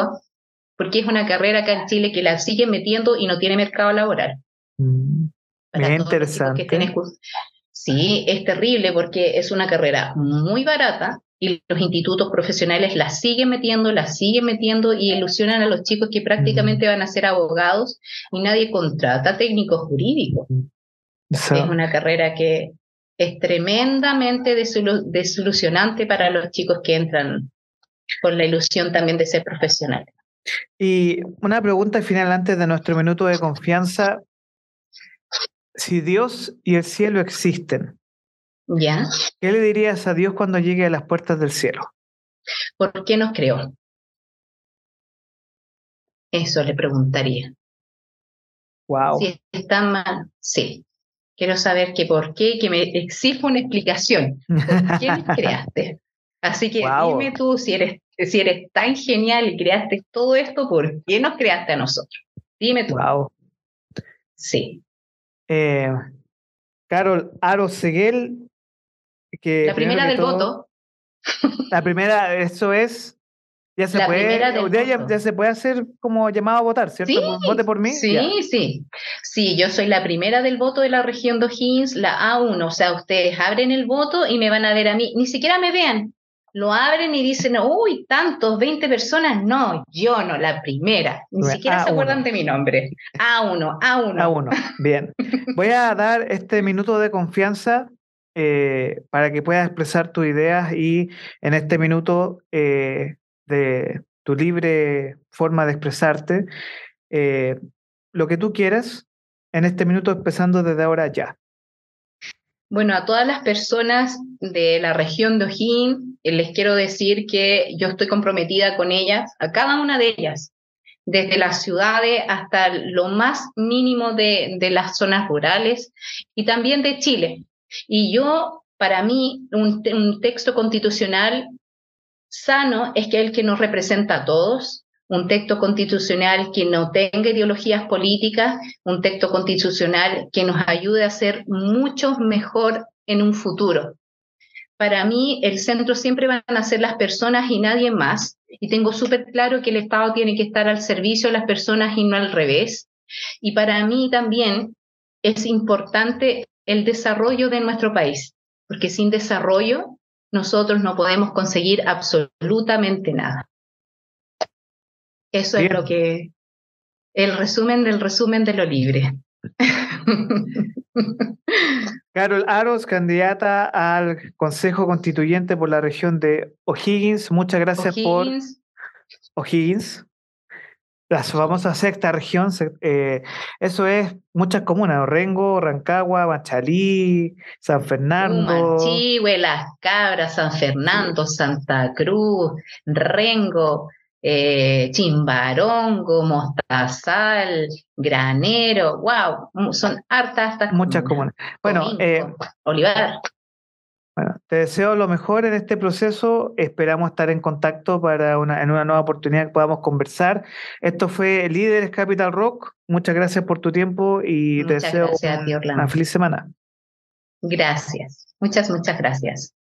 porque es una carrera acá en Chile que la siguen metiendo y no tiene mercado laboral. Mm, interesante. Sí, es terrible porque es una carrera muy barata y los institutos profesionales la siguen metiendo, la siguen metiendo y ilusionan a los chicos que prácticamente van a ser abogados y nadie contrata técnicos jurídicos. Es una carrera que es tremendamente desilusionante para los chicos que entran con la ilusión también de ser profesionales. Y una pregunta final antes de nuestro minuto de confianza. Si Dios y el cielo existen, ¿Ya? ¿qué le dirías a Dios cuando llegue a las puertas del cielo? ¿Por qué nos creó? Eso le preguntaría. Wow. Si está mal, sí. Quiero saber que por qué, que me exija una explicación. ¿Por qué nos creaste? Así que dime tú, si eres, si eres tan genial y creaste todo esto, ¿por qué nos creaste a nosotros? Dime tú. Wow. Sí. Eh, Carol Aro Seguel. Que la primera del voto. La primera, eso es. Ya se, puede, ya, se puede hacer como llamado a votar, ¿cierto? Vote por mí. Sí, sí. Sí, yo soy la primera del voto de la región de O'Higgins, la A1. O sea, ustedes abren el voto y me van a ver a mí. Ni siquiera me vean lo abren y dicen, uy, tantos, 20 personas. No, yo no, la primera. Ni siquiera se acuerdan de mi nombre. A1, A1. A1, bien. Voy a dar este minuto de confianza eh, para que puedas expresar tus ideas y en este minuto eh, de tu libre forma de expresarte, eh, lo que tú quieras, en este minuto empezando desde ahora ya. Bueno, a todas las personas de la región de Ojín, eh, les quiero decir que yo estoy comprometida con ellas, a cada una de ellas, desde las ciudades hasta lo más mínimo de, las zonas rurales y también de Chile. Y yo, para mí, un, un texto constitucional sano es que el que nos representa a todos, un texto constitucional que no tenga ideologías políticas, un texto constitucional que nos ayude a ser mucho mejor en un futuro. Para mí, el centro siempre van a ser las personas y nadie más. Y tengo súper claro que el Estado tiene que estar al servicio de las personas y no al revés. Y para mí también es importante el desarrollo de nuestro país, porque sin desarrollo nosotros no podemos conseguir absolutamente nada. Eso es lo que, el resumen del resumen de lo libre. Carol Aros, candidata al Consejo Constituyente por la región de O'Higgins. Muchas gracias por O'Higgins. La famosa sexta región, eh, eso es muchas comunas, Rengo, Rancagua, Machalí, San Fernando. Manchihue, Las Cabras, San Fernando, Santa Cruz, Rengo, eh, chimbarongo, mostazal, granero, wow, son hartas, hartas. Muchas comunas. Bueno, eh, Olivar. Bueno, te deseo lo mejor en este proceso. Esperamos estar en contacto para una, en una nueva oportunidad que podamos conversar. Esto fue Líderes Capital Rock. Muchas gracias por tu tiempo y te deseo una feliz semana. Gracias. Muchas, muchas gracias.